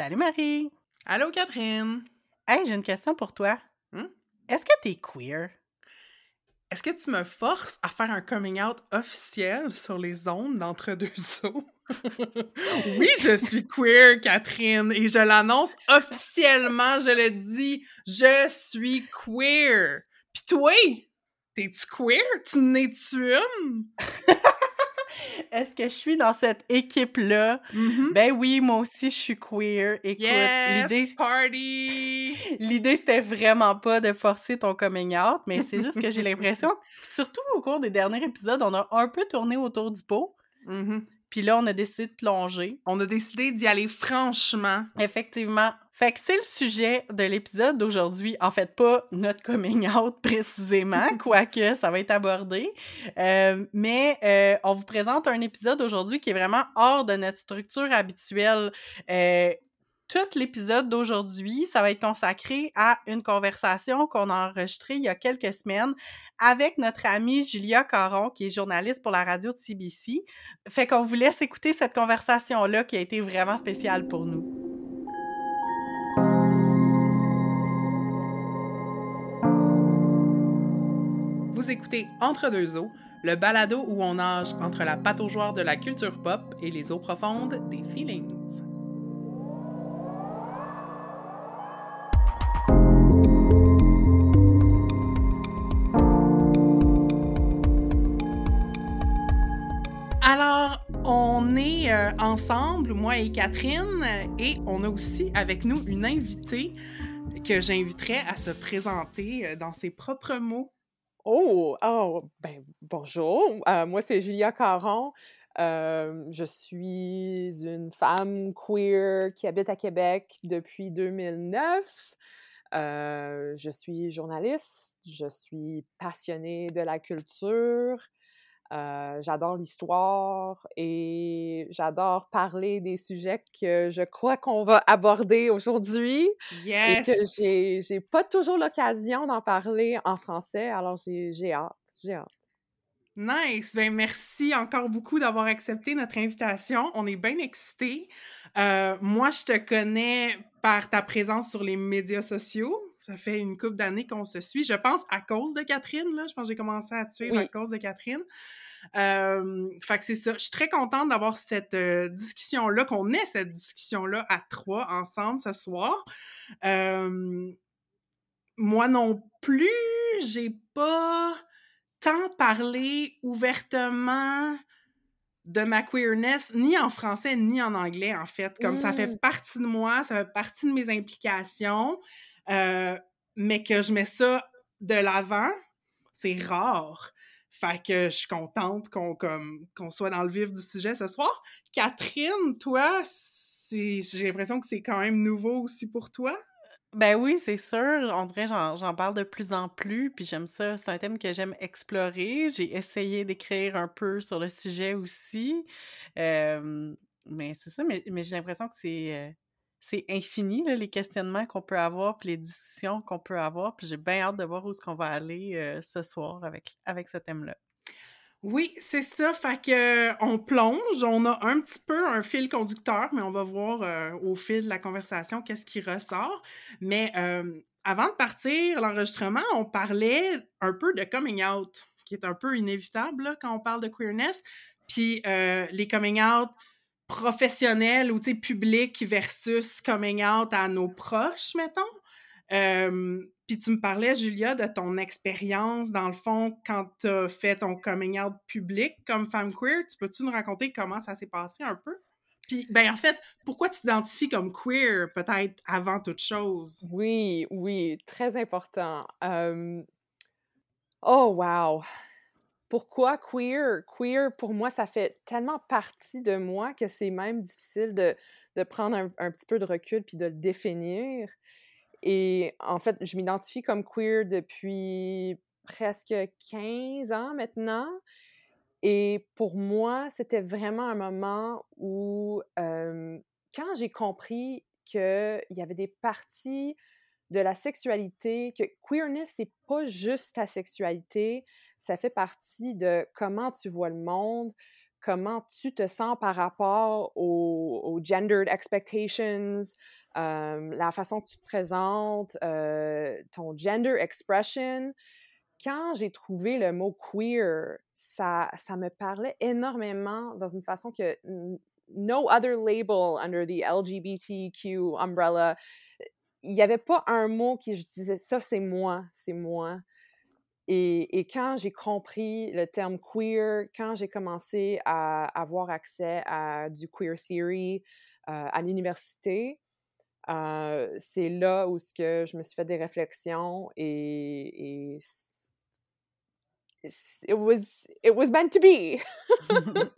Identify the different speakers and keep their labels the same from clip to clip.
Speaker 1: Salut Marie!
Speaker 2: Allô Catherine!
Speaker 1: Hey, j'ai une question pour toi.
Speaker 2: Hmm?
Speaker 1: Est-ce que t'es queer?
Speaker 2: Est-ce que tu me forces à faire un coming out officiel sur les ondes d'entre deux eaux? oui, je suis queer, Catherine, et je l'annonce officiellement, je le dis, je suis queer. Pis toi, t'es-tu queer? Tu n'es-tu une?
Speaker 1: Est-ce que je suis dans cette équipe-là?
Speaker 2: Mhm.
Speaker 1: Ben oui, moi aussi, je suis queer. Écoute,
Speaker 2: Yes,
Speaker 1: l'idée...
Speaker 2: party!
Speaker 1: L'idée, c'était vraiment pas de forcer ton coming out, mais c'est juste que j'ai l'impression, surtout au cours des derniers épisodes, on a un peu tourné autour du pot,
Speaker 2: Mhm.
Speaker 1: puis là, on a décidé de plonger.
Speaker 2: On a décidé d'y aller franchement.
Speaker 1: Effectivement. Fait que c'est le sujet de l'épisode d'aujourd'hui. En fait, pas notre coming out précisément, quoique ça va être abordé. Euh, mais euh, on vous présente un épisode aujourd'hui qui est vraiment hors de notre structure habituelle. Euh, tout l'épisode d'aujourd'hui, ça va être consacré à une conversation qu'on a enregistrée il y a quelques semaines avec notre amie Julia Caron, qui est journaliste pour la radio de CBC. Fait qu'on vous laisse écouter cette conversation-là qui a été vraiment spéciale pour nous.
Speaker 2: Vous écoutez Entre deux eaux, le balado où on nage entre la pataugeoire de la culture pop et les eaux profondes des feelings. Alors, on est euh, ensemble, moi et Catherine, et on a aussi avec nous une invitée que j'inviterai à se présenter euh, dans ses propres mots.
Speaker 3: Oh, oh, ben bonjour. Euh, moi, c'est Julia Caron. Euh, je suis une femme queer qui habite à Québec depuis 2009. Euh, je suis journaliste. Je suis passionnée de la culture. Euh, j'adore l'histoire et j'adore parler des sujets que je crois qu'on va aborder aujourd'hui et
Speaker 2: Yes!
Speaker 3: que j'ai j'ai pas toujours l'occasion d'en parler en français, alors j'ai j'ai hâte, j'ai hâte.
Speaker 2: Nice! Ben merci encore beaucoup d'avoir accepté notre invitation. On est bien excités. Euh, moi, je te connais par ta présence sur les médias sociaux. Ça fait une couple d'années qu'on se suit. Je pense à cause de Catherine, là. Je pense que j'ai commencé à suivre à cause de Catherine. Euh, fait que c'est ça. Je suis très contente d'avoir cette euh, discussion-là, qu'on ait cette discussion-là à trois ensemble ce soir. Euh, moi non plus, j'ai pas tant parlé ouvertement de ma queerness, ni en français, ni en anglais, en fait. Comme ça fait
Speaker 3: Mm.
Speaker 2: partie de moi, ça fait partie de mes implications, euh, mais que je mets ça de l'avant, c'est rare. Fait que je suis contente qu'on soit dans le vif du sujet ce soir. Catherine, toi, j'ai l'impression que c'est quand même nouveau aussi pour toi.
Speaker 1: Ben oui, c'est sûr. On dirait j'en parle de plus en plus, puis j'aime ça. C'est un thème que j'aime explorer. J'ai essayé d'écrire un peu sur le sujet aussi. Euh, mais c'est ça, mais, mais j'ai l'impression que c'est euh, c'est infini, les questionnements qu'on peut avoir, puis les discussions qu'on peut avoir. Puis j'ai bien hâte de voir où est-ce qu'on va aller euh, ce soir avec, ce thème-là.
Speaker 2: Oui, c'est ça. Fait que euh, on plonge, on a un petit peu un fil conducteur, mais on va voir euh, au fil de la conversation qu'est-ce qui ressort. Mais avant de partir, l'enregistrement, on parlait un peu de coming out, qui est un peu inévitable quand on parle de queerness. Puis les coming out professionnels ou publics versus coming out à nos proches, mettons. Euh, puis tu me parlais, Julia, de ton expérience, dans le fond, quand tu as fait ton coming out public comme femme queer. Tu peux-tu nous raconter comment ça s'est passé un peu? Puis, ben en fait, pourquoi tu t'identifies comme queer, peut-être avant toute chose?
Speaker 3: Oui, oui, très important. Euh, Oh, wow! Pourquoi queer? Queer, pour moi, ça fait tellement partie de moi que c'est même difficile de, prendre un, petit peu de recul puis de le définir. Et en fait, je m'identifie comme queer depuis presque 15 ans maintenant. Et pour moi, c'était vraiment un moment où, quand j'ai compris qu'il y avait des parties de la sexualité, que queerness, c'est pas juste ta sexualité, ça fait partie de comment tu vois le monde, comment tu te sens par rapport aux, aux gendered expectations, la façon que tu te présentes, ton gender expression. Quand j'ai trouvé le mot queer, ça, ça me parlait énormément dans une façon que no other label under the LGBTQ umbrella. Il n'y avait pas un mot qui je disais ça, c'est moi, c'est moi. Et, et, quand j'ai compris le terme queer, quand j'ai commencé à avoir accès à du queer theory à l'université, euh, c'est là où ce que je me suis fait des réflexions et, et it was it was meant to be.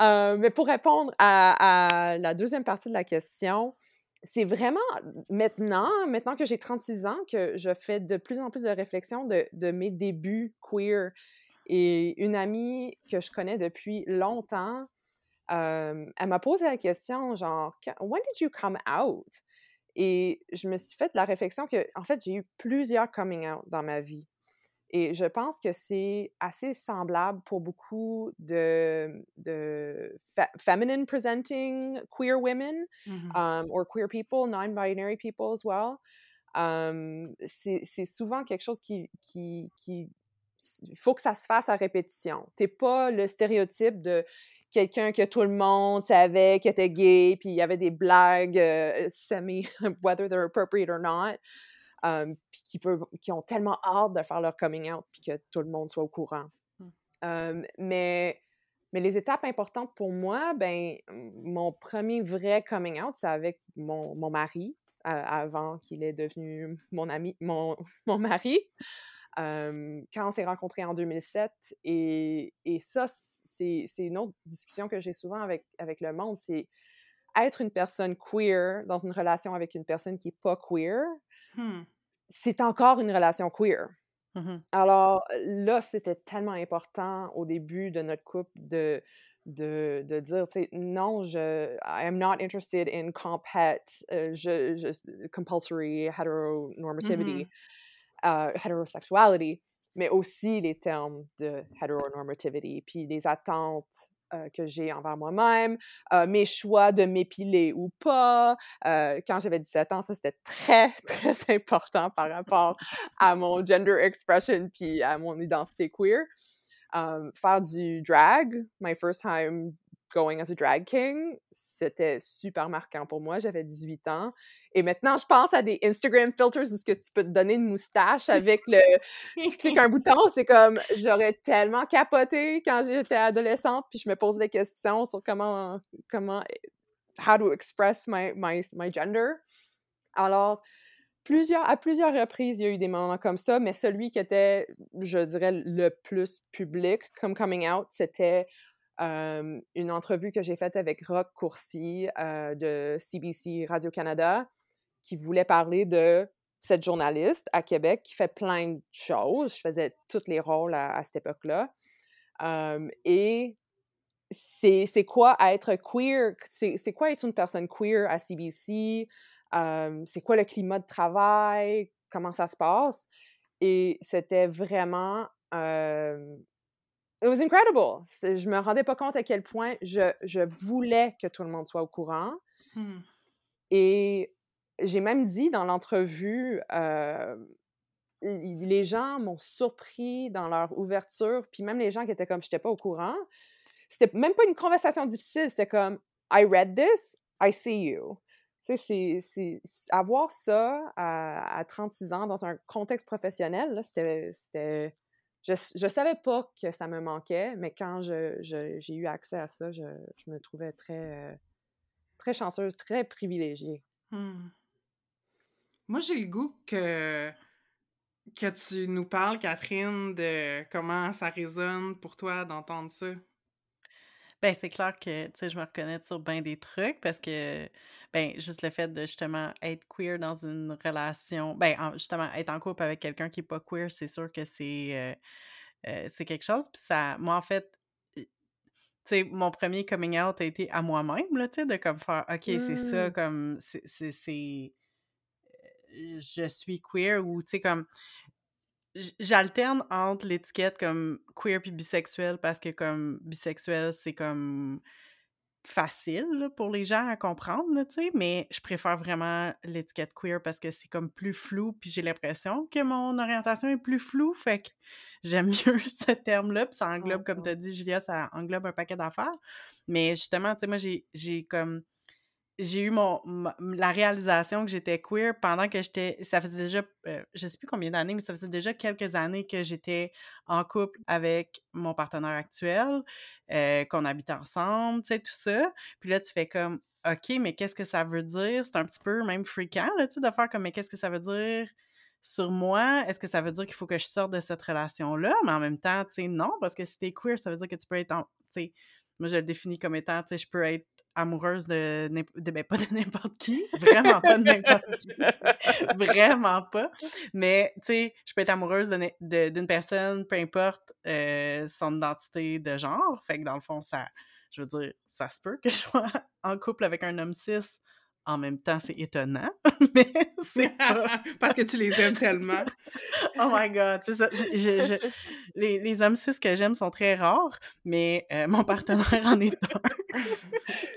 Speaker 3: Euh, mais pour répondre à, la deuxième partie de la question, c'est vraiment maintenant, maintenant que j'ai 36 ans, que je fais de plus en plus de réflexions de, mes débuts queer. Et une amie que je connais depuis longtemps, elle m'a posé la question, genre, when did you come out? Et je me suis fait la réflexion que, en fait, j'ai eu plusieurs coming out dans ma vie. Et je pense que c'est assez semblable pour beaucoup de, de feminine presenting queer women mmh um, or queer people, non-binary people as well. Um, c'est souvent quelque chose qui, qui, faut que ça se fasse à répétition. T'es pas le stéréotype de quelqu'un que tout le monde savait qui était gay, puis il y avait des blagues euh, semi, whether they're appropriate or not, um, puis qui, ont tellement hâte de faire leur coming out, puis que tout le monde soit au courant. Mmh. Um, mais, mais les étapes importantes pour moi, ben, mon premier vrai coming out, c'est avec mon, mon mari, euh, avant qu'il est devenu mon ami, mon, mon mari. Quand on s'est rencontrés en 2007. Et, et ça, c'est une autre discussion que j'ai souvent avec, avec le monde, c'est être une personne queer dans une relation avec une personne qui n'est pas queer, hmm. c'est encore une relation queer. Mmh Alors là, c'était tellement important au début de notre couple de, de, de dire, non, je, I am not interested in compet, euh, je, je, compulsory heteronormativity, mmh uh, heterosexuality mais aussi les termes de heteronormativity, puis les attentes euh, que j'ai envers moi-même, euh, mes choix de m'épiler ou pas. Euh, quand j'avais 17 ans, ça c'était très, très important par rapport à mon gender expression puis à mon identité queer. faire du drag, my first time going as a drag king, c'était super marquant pour moi. J'avais 18 ans. Et maintenant, je pense à des Instagram filters où ce que tu peux te donner une moustache avec le... tu cliques un bouton, c'est comme... J'aurais tellement capoté quand j'étais adolescente, puis je me pose des questions sur comment... comment how to express my, my, my gender. Alors, plusieurs, à plusieurs reprises, il y a eu des moments comme ça, mais celui qui était, je dirais, le plus public comme coming out, c'était une entrevue que j'ai faite avec Rock Courcy de CBC Radio-Canada qui voulait parler de cette journaliste à Québec qui fait plein de choses. Je faisais tous les rôles à, cette époque-là. et c'est quoi être queer? C'est quoi être une personne queer à CBC? c'est quoi le climat de travail? Comment ça se passe? Et c'était vraiment It was incredible. Je me rendais pas compte à quel point je, je voulais que tout le monde soit au courant. Mmh. Et j'ai même dit dans l'entrevue, euh, les gens m'ont surpris dans leur ouverture, puis même les gens qui étaient comme, je n'étais pas au courant. C'était même pas une conversation difficile, c'était comme, I read this, I see you. Tu sais, c'est avoir ça à, à, 36 ans dans un contexte professionnel, c'était je, je savais pas que ça me manquait, mais quand j'ai eu accès à ça, je, me trouvais très, très chanceuse, très privilégiée.
Speaker 2: Mmh. Moi, j'ai le goût que, que tu nous parles, Catherine, de comment ça résonne pour toi d'entendre ça.
Speaker 1: Ben, c'est clair que, tu sais, je me reconnais sur bien des trucs parce que, ben, juste le fait de justement être queer dans une relation, ben, justement, être en couple avec quelqu'un qui est pas queer, c'est sûr que c'est euh, euh, c'est quelque chose. Puis ça, moi, en fait, tu sais, mon premier coming out a été à moi-même, là, tu sais, de comme faire, OK, c'est ça, mmh. comme, c'est, je suis queer ou, tu sais, comme, j'alterne entre l'étiquette comme queer puis bisexuel parce que comme bisexuel, c'est comme facile pour les gens à comprendre, tu sais, mais je préfère vraiment l'étiquette queer parce que c'est comme plus flou, puis j'ai l'impression que mon orientation est plus floue, fait que j'aime mieux ce terme-là, puis ça englobe, comme tu as dit, Julia, ça englobe un paquet d'affaires. Mais justement, tu sais, moi, j'ai comme j'ai eu mon la réalisation que j'étais queer pendant que j'étais ça faisait déjà euh, je sais plus combien d'années mais ça faisait déjà quelques années que j'étais en couple avec mon partenaire actuel euh, qu'on habitait ensemble tu sais tout ça puis là tu fais comme OK mais qu'est-ce que ça veut dire? C'est un petit peu même fréquent là tu sais de faire comme mais qu'est-ce que ça veut dire sur moi, est-ce que ça veut dire qu'il faut que je sorte de cette relation-là? Mais en même temps, tu sais, non, parce que si t'es queer, ça veut dire que tu peux être en. Tu sais, moi, je le définis comme étant, tu sais, je peux être amoureuse de, ben, n'importe qui, vraiment pas de n'importe qui, vraiment pas, mais tu sais, je peux être amoureuse d'une personne, peu importe euh, son identité de genre, fait que dans le fond, ça, je veux dire, ça se peut que je sois en couple avec un homme cis en même temps, c'est étonnant, mais c'est
Speaker 2: Parce que tu les aimes tellement.
Speaker 1: oh my God, c'est ça. les, les, hommes cis que j'aime sont très rares, mais euh, mon partenaire en est un.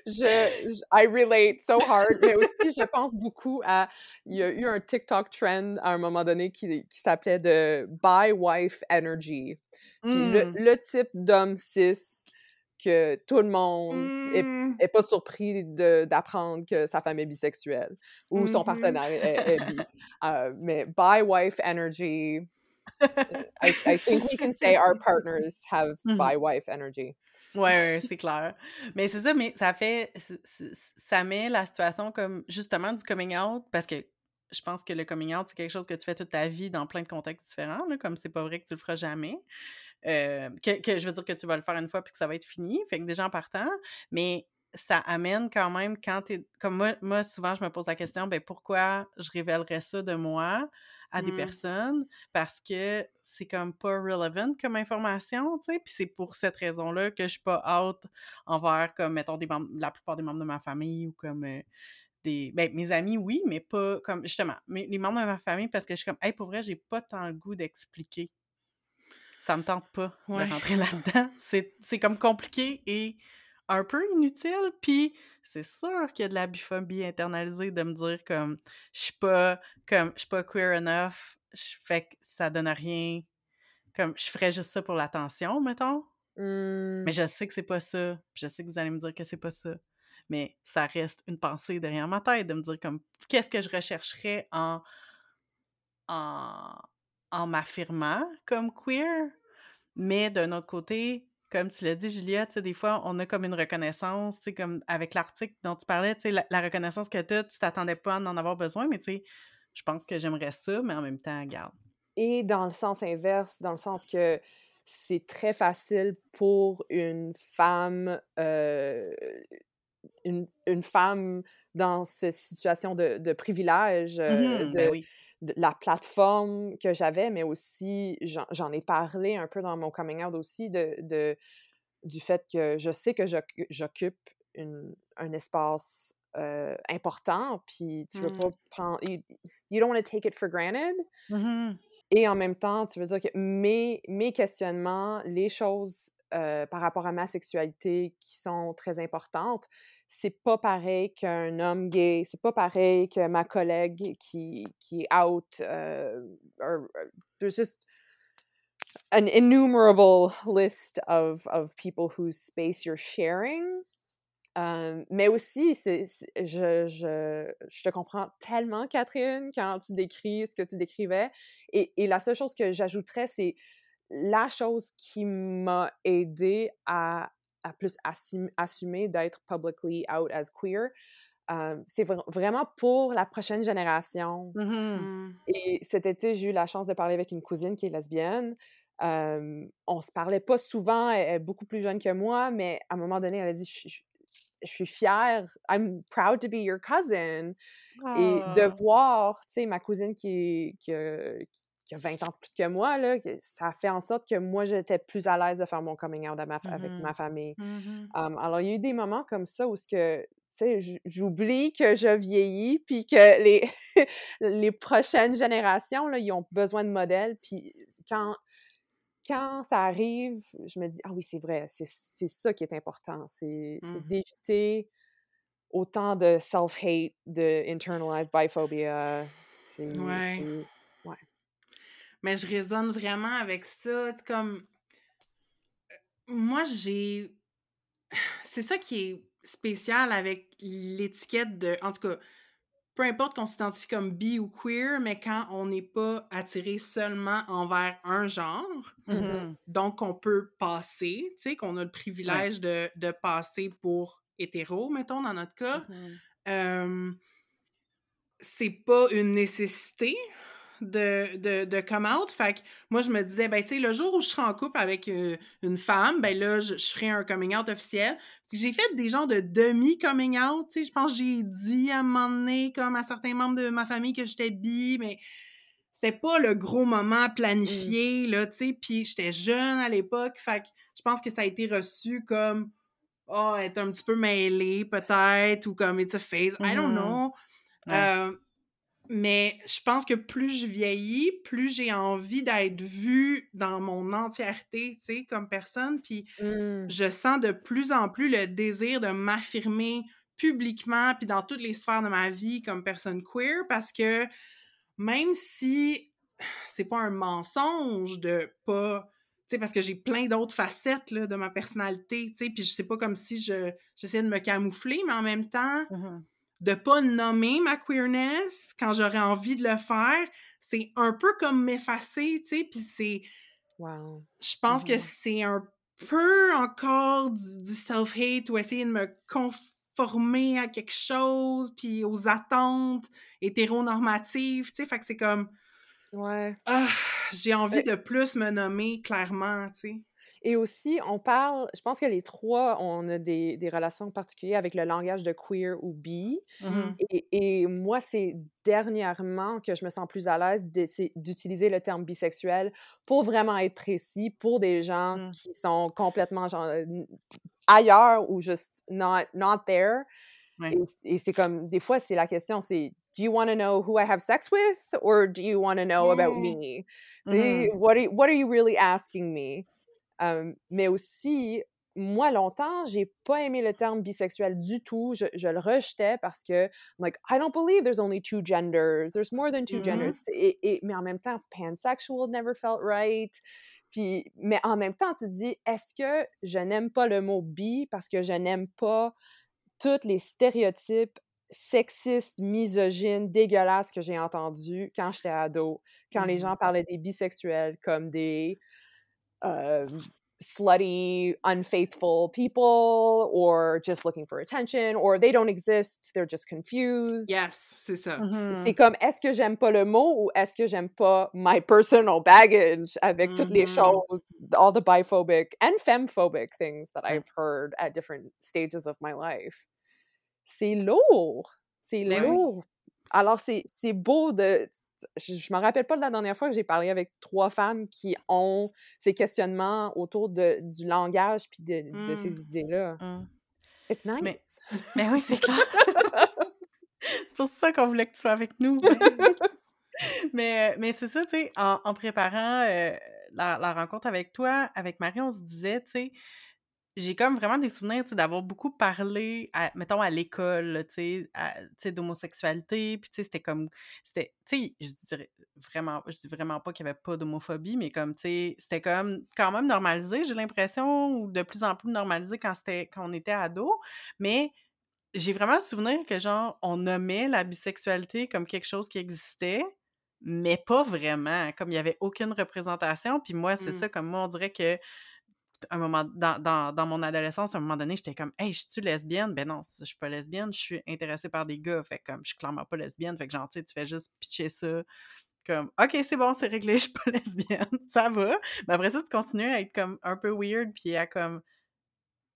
Speaker 3: je, I relate so hard, mais aussi, je pense beaucoup à... Il y a eu un TikTok trend à un moment donné qui, qui s'appelait de « Buy Wife Energy le, mmh. le, type d'homme cis que tout le monde n'est mmh. est, pas surpris d'apprendre que sa femme est bisexuelle ou son mmh partenaire est, bi. Euh, mais bi wife energy, I, I, think we can say our partners have mmh bi wife energy.
Speaker 1: Ouais, c'est clair. Mais c'est ça, mais ça fait, ça met la situation comme justement du coming out parce que je pense que le coming out, c'est quelque chose que tu fais toute ta vie dans plein de contextes différents, là, comme c'est pas vrai que tu le feras jamais. Euh, que, je veux dire que tu vas le faire une fois puis que ça va être fini. Fait que déjà en partant, mais ça amène quand même quand tu Comme moi, moi, souvent, je me pose la question, ben pourquoi je révélerais ça de moi à des mmh. personnes? Parce que c'est comme pas relevant comme information, tu sais. Puis c'est pour cette raison-là que je suis pas out envers, comme, mettons, des la plupart des membres de ma famille ou comme. Euh, des, ben, mes amis, oui, mais pas comme, justement, mais les membres de ma famille, parce que je suis comme, hey, pour vrai, j'ai pas tant le goût d'expliquer ça me tente pas de rentrer là-dedans. C'est comme compliqué et un peu inutile. Puis c'est sûr qu'il y a de la biphobie internalisée de me dire comme je suis pas comme je suis pas queer enough, je fais que ça donne rien. Comme je ferais juste ça pour l'attention, mettons.
Speaker 3: Mmh.
Speaker 1: Mais je sais que c'est pas ça. Je sais que vous allez me dire que c'est pas ça. Mais ça reste une pensée derrière ma tête de me dire comme qu'est-ce que je rechercherais en en en m'affirmant comme queer. Mais d'un autre côté, comme tu l'as dit, Juliette, des fois, on a comme une reconnaissance, comme avec l'article dont tu parlais, la, la reconnaissance que tu as, tu t'attendais pas à en avoir besoin, mais tu sais, je pense que j'aimerais ça, mais en même temps, garde.
Speaker 3: Et dans le sens inverse, dans le sens que c'est très facile pour une femme, euh, une, une, femme dans cette situation de, de privilège, euh,
Speaker 1: mmh ben oui
Speaker 3: la plateforme que j'avais, mais aussi, j'en ai parlé un peu dans mon coming out aussi, de, du fait que je sais que j'occupe un espace euh, important, puis tu veux mmh. pas prendre... You, don't want to take it for granted.
Speaker 1: Mmh
Speaker 3: Et en même temps, tu veux dire que mes, mes questionnements, les choses euh, par rapport à ma sexualité qui sont très importantes, c'est pas pareil qu'un homme gay, c'est pas pareil que ma collègue qui, qui est out. Uh, or, there's just an innumerable list of, of people whose space you're sharing. Um, mais aussi, je, je, je, te comprends tellement, Catherine, quand tu décris ce que tu décrivais. Et, et la seule chose que j'ajouterais, c'est la chose qui m'a aidé à à plus assumer d'être publicly out as queer. Euh, c'est vraiment pour la prochaine génération.
Speaker 1: Mm-hmm. Mm.
Speaker 3: Et cet été, j'ai eu la chance de parler avec une cousine qui est lesbienne. Euh, on se parlait pas souvent, elle est beaucoup plus jeune que moi, mais à un moment donné, elle a dit Je, suis fière, I'm proud to be your cousin. Et de ah. voir, tu sais, ma cousine qui, qui, qui a 20 ans plus que moi, là, ça a fait en sorte que moi, j'étais plus à l'aise de faire mon coming out avec ma famille.
Speaker 1: Mmh
Speaker 3: alors, il y a eu des moments comme ça où ce que, tu sais, j'oublie que je vieillis, puis que les, les prochaines générations, là, ils ont besoin de modèles. Puis quand, quand ça arrive, je me dis, ah oui, c'est vrai, c'est ça qui est important. C'est mmh. d'éviter autant de self-hate, de internalized biphobia.
Speaker 2: Ouais. Mais je résonne vraiment avec ça. Comme. Moi, j'ai. C'est ça qui est spécial avec l'étiquette de. En tout cas, peu importe qu'on s'identifie comme bi ou queer, mais quand on n'est pas attiré seulement envers un genre,
Speaker 1: mmh
Speaker 2: donc on peut passer, tu sais, qu'on a le privilège de, de, passer pour hétéro, mettons, dans notre cas, mmh c'est pas une nécessité de, de, de come out. Fait que moi, je me disais, ben, tu sais, le jour où je serai en couple avec euh, une femme, ben là, je, ferai un coming out officiel. J'ai fait des genres de demi-coming out, tu sais. Je pense que j'ai dit à un moment donné, comme à certains membres de ma famille, que j'étais bi, mais c'était pas le gros moment mmh. planifié, là, tu sais. Puis j'étais jeune à l'époque. Fait que je pense que ça a été reçu comme, oh, être un petit peu mêlée, peut-être, ou comme it's a phase. I don't mmh know. Euh, mais je pense que plus je vieillis, plus j'ai envie d'être vue dans mon entièreté, tu sais, comme personne. Puis
Speaker 3: mmh.
Speaker 2: je sens de plus en plus le désir de m'affirmer publiquement, puis dans toutes les sphères de ma vie comme personne queer, parce que même si c'est pas un mensonge de pas tu sais, parce que j'ai plein d'autres facettes là, de ma personnalité, tu sais, puis je sais pas comme si je j'essaie de me camoufler, mais en même temps,
Speaker 1: mmh
Speaker 2: de pas nommer ma queerness quand j'aurais envie de le faire, c'est un peu comme m'effacer, tu sais, puis c'est...
Speaker 3: Wow.
Speaker 2: Je pense que c'est un peu encore du, self-hate ou essayer de me conformer à quelque chose, puis aux attentes hétéronormatives, tu sais, fait que c'est comme...
Speaker 3: Ouais.
Speaker 2: Ah, j'ai envie de plus me nommer clairement, tu sais.
Speaker 3: Et aussi, on parle, je pense que les trois, on a des, des relations particulières avec le langage de queer ou bi.
Speaker 2: Mmh
Speaker 3: et, et, moi, c'est dernièrement que je me sens plus à l'aise d'utiliser le terme bisexuel pour vraiment être précis pour des gens
Speaker 2: mmh.
Speaker 3: qui sont complètement genre, ailleurs ou juste not, not there. Et, c'est comme, des fois, c'est la question, c'est Do you want to know who I have sex with or do you want to know about me?
Speaker 2: Mmh
Speaker 3: what, are, what are you really asking me? Mais aussi, moi, longtemps, j'ai pas aimé le terme bisexuel du tout. Je, je, le rejetais parce que, like, I don't believe there's only two genders. There's more than two genders.
Speaker 2: Mm-hmm.
Speaker 3: Et, et, mais en même temps, pansexual never felt right. Puis, mais en même temps, tu te dis, est-ce que je n'aime pas le mot bi parce que je n'aime pas tous les stéréotypes sexistes, misogynes, dégueulasses que j'ai entendus quand j'étais ado, quand les
Speaker 2: mm-hmm.
Speaker 3: gens parlaient des bisexuels comme des uh, slutty, unfaithful people or just looking for attention or they don't exist, they're just confused.
Speaker 2: Yes, c'est ça.
Speaker 3: C'est mm-hmm. comme est-ce que j'aime pas le mot ou est-ce que j'aime pas my personal baggage avec mm -hmm. toutes les mm-hmm. choses, all the biphobic and femphobic things that I've heard at different stages of my life. C'est lourd. C'est lourd. Oui. Alors, c'est beau de je, je me rappelle pas de la dernière fois que j'ai parlé avec trois femmes qui ont ces questionnements autour de, du langage puis de, de, ces
Speaker 2: mmh.
Speaker 3: idées-là.
Speaker 1: Mmh.
Speaker 3: It's nice.
Speaker 1: Mais, mais oui, c'est clair. c'est pour ça qu'on voulait que tu sois avec nous. mais mais c'est ça, tu sais, en, en, préparant euh, la, la, rencontre avec toi, avec Marie, on se disait, tu sais, j'ai comme vraiment des souvenirs, d'avoir beaucoup parlé, à, mettons, à l'école, tu sais, d'homosexualité, puis tu sais, c'était comme, c'était, tu sais, je dirais vraiment, je dis vraiment pas qu'il y avait pas d'homophobie, mais comme, tu sais, c'était comme quand même normalisé, j'ai l'impression, ou de plus en plus normalisé quand c'était, quand on était ado, mais j'ai vraiment le souvenir que, genre, on nommait la bisexualité comme quelque chose qui existait, mais pas vraiment, comme il y avait aucune représentation, puis moi, c'est
Speaker 2: mmh.
Speaker 1: ça, comme moi, on dirait que un moment dans, dans, dans, mon adolescence, à un moment donné, j'étais comme Hey, je suis lesbienne? Ben non, je suis pas lesbienne, je suis intéressée par des gars. Fait comme je suis clairement pas lesbienne. Fait que genre, tu fais juste pitcher ça. Comme OK, c'est bon, c'est réglé, je suis pas lesbienne. ça va. Mais après ça, tu continues à être comme un peu weird, puis à comme.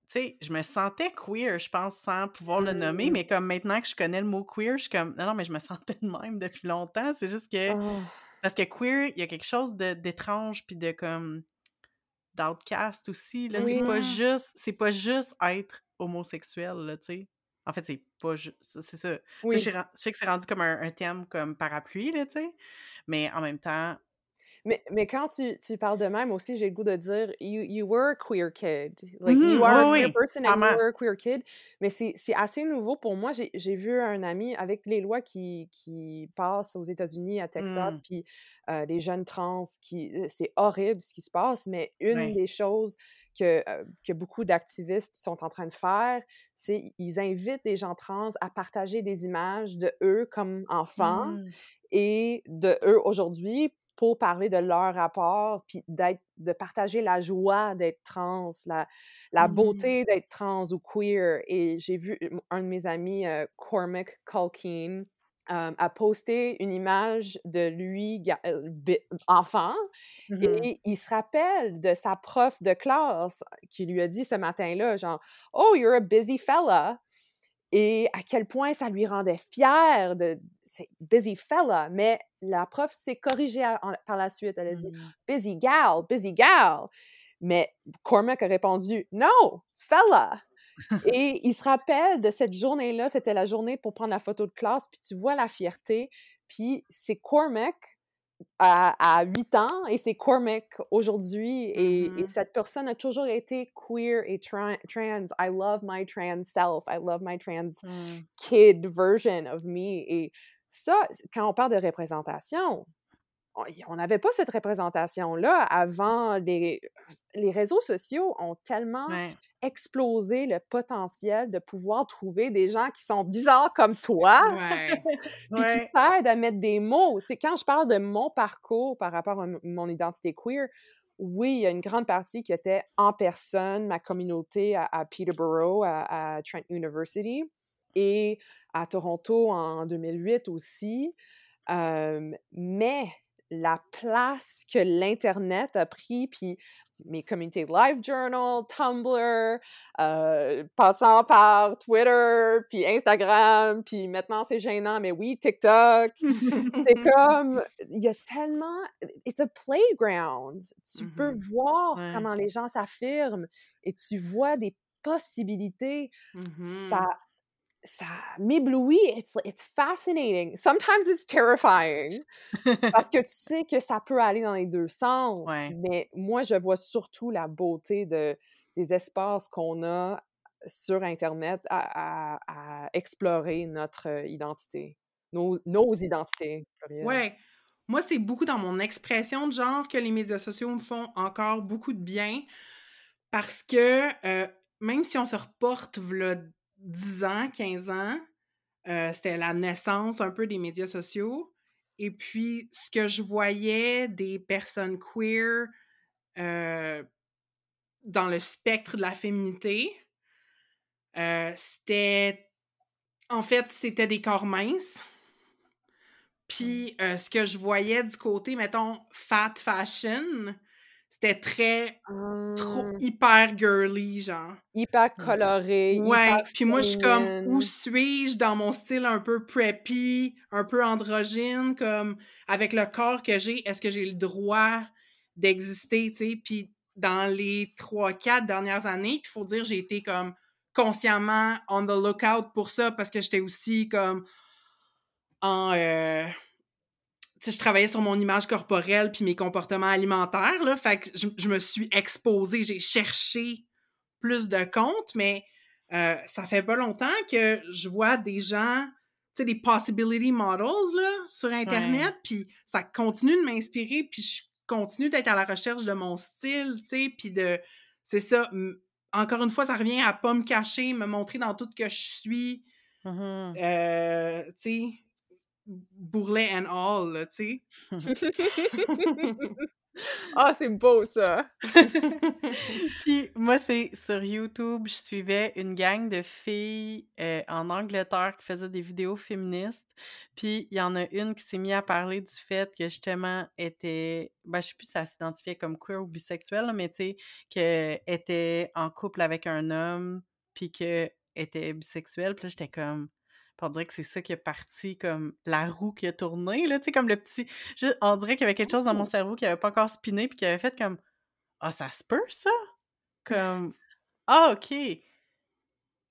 Speaker 1: Tu sais, je me sentais queer, je pense, sans pouvoir le nommer,
Speaker 3: Mmh.
Speaker 1: mais comme maintenant que je connais le mot queer, je suis comme, non, non, mais je me sentais de même depuis longtemps. C'est juste que,
Speaker 3: Oh.
Speaker 1: parce que queer, il y a quelque chose d'étrange, puis de comme, d'outcast aussi. Là, c'est pas juste, c'est pas juste être homosexuel, là, tu sais. En fait, c'est pas juste. C'est ça.
Speaker 3: Oui.
Speaker 1: Je sais que c'est rendu comme un, un thème comme parapluie, là, tu sais. Mais en même temps,
Speaker 3: Mais, mais quand tu, tu parles de même aussi, j'ai le goût de dire you, you were a queer kid. Like,
Speaker 1: Mhm,
Speaker 3: you are a queer person and you were a queer kid. Mais c'est assez nouveau pour moi. J'ai vu un ami avec les lois qui, qui passent aux États-Unis, à Texas,
Speaker 1: Mm,
Speaker 3: puis euh, les jeunes trans, qui c'est horrible ce qui se passe, mais une des choses que, euh, que beaucoup d'activistes sont en train de faire, c'est ils invitent des gens trans à partager des images de eux comme enfants
Speaker 1: Mm,
Speaker 3: et de eux aujourd'hui pour parler de leur rapport, puis d'être, de partager la joie d'être trans, la, la
Speaker 1: mhm,
Speaker 3: beauté d'être trans ou queer. Et j'ai vu un de mes amis, euh, Cormac Culkin, euh, a posté une image de lui, euh, enfant,
Speaker 1: mhm.
Speaker 3: et il se rappelle de sa prof de classe qui lui a dit ce matin-là, genre, Oh, you're a busy fella et à quel point ça lui rendait fier de c'est busy fella mais la prof s'est corrigée à- en- par la suite. Elle a dit
Speaker 1: Mm.
Speaker 3: busy gal busy gal. Mais Cormac a répondu no fella. Et il se rappelle de cette journée-là c'était la journée pour prendre la photo de classe puis tu vois la fierté puis c'est Cormac à, à 8 ans et c'est Cormac aujourd'hui et, et
Speaker 1: Mhm.
Speaker 3: cette personne a toujours été queer et tra- trans. I love my trans self. I love my trans
Speaker 1: Mm.
Speaker 3: kid version of me. Et ça, quand on parle de représentation, on n'avait pas cette représentation-là avant. Les, les réseaux sociaux ont tellement
Speaker 1: Ouais.
Speaker 3: explosé le potentiel de pouvoir trouver des gens qui sont bizarres comme toi,
Speaker 2: Ouais.
Speaker 3: puis qui t'aident à mettre des mots. Tu sais, quand je parle de mon parcours par rapport à mon identité queer, oui, il y a une grande partie qui était en personne, ma communauté à, à Peterborough, à, à Trent University, et à Toronto en 2008 aussi. Euh, mais la place que l'Internet a pris, puis mes communautés Live Journal, Tumblr, euh, passant par Twitter, puis Instagram, puis maintenant c'est gênant, mais oui, TikTok. C'est comme, il y a tellement, it's a playground. Tu peux
Speaker 2: Mhm.
Speaker 3: voir
Speaker 1: Ouais.
Speaker 3: comment les gens s'affirment et tu vois des possibilités. Ça, ça m'éblouit. It's, it's fascinating. Sometimes it's terrifying parce que tu sais que ça peut aller dans les deux sens.
Speaker 1: Ouais.
Speaker 3: Mais moi, je vois surtout la beauté de, des espaces qu'on a sur Internet à, à- à explorer notre identité, nos, nos identités.
Speaker 2: Ouais. Moi, c'est beaucoup dans mon expression de genre que les médias sociaux me font encore beaucoup de bien parce que euh, même si on se reporte 10 ans, 15 ans, euh, c'était la naissance un peu des médias sociaux. Et puis, ce que je voyais des personnes queer euh, dans le spectre de la féminité, euh, c'était. En fait, c'était des corps minces. Puis euh, ce que je voyais du côté, mettons, fat fashion, c'était très trop
Speaker 3: Hum,
Speaker 2: hyper girly, genre.
Speaker 3: hyper
Speaker 1: Mm.
Speaker 3: coloré,
Speaker 2: Ouais,
Speaker 3: hyper
Speaker 2: puis moi je suis comme où suis-je dans mon style un peu preppy, un peu androgyne comme avec le corps que j'ai, est-ce que j'ai le droit d'exister, tu sais? Puis dans les trois quatre dernières années, il faut dire j'ai été comme consciemment on the lookout pour ça parce que j'étais aussi comme en euh, je travaillais sur mon image corporelle puis mes comportements alimentaires, là. Fait que je, je me suis exposée, j'ai cherché plus de comptes, mais euh, ça fait pas longtemps que je vois des gens, tu sais, des possibility models, là, sur Internet, puis ça continue de m'inspirer, puis je continue d'être à la recherche de mon style, tu sais, puis de... C'est ça, encore une fois, ça revient à pas me cacher, me montrer dans tout que je suis,
Speaker 1: Mhm.
Speaker 2: euh, bourrelet and all, là, tu sais.
Speaker 3: Ah, c'est beau ça!
Speaker 1: Puis moi, c'est sur YouTube, je suivais une gang de filles euh, en Angleterre qui faisaient des vidéos féministes. Puis il y en a une qui s'est mise à parler du fait que justement était, ben je sais plus si elle s'identifiait comme queer ou bisexuelle, mais tu sais, qu'elle était en couple avec un homme, puis qu'elle était bisexuelle. Puis là, j'étais comme, on dirait que c'est ça qui est parti comme la roue qui a tourné, là, tu sais, comme le petit. on dirait qu'il y avait quelque chose dans mon cerveau qui avait pas encore spiné, puis qui avait fait comme Ah, ça se peut, ça? Comme Ah, OK.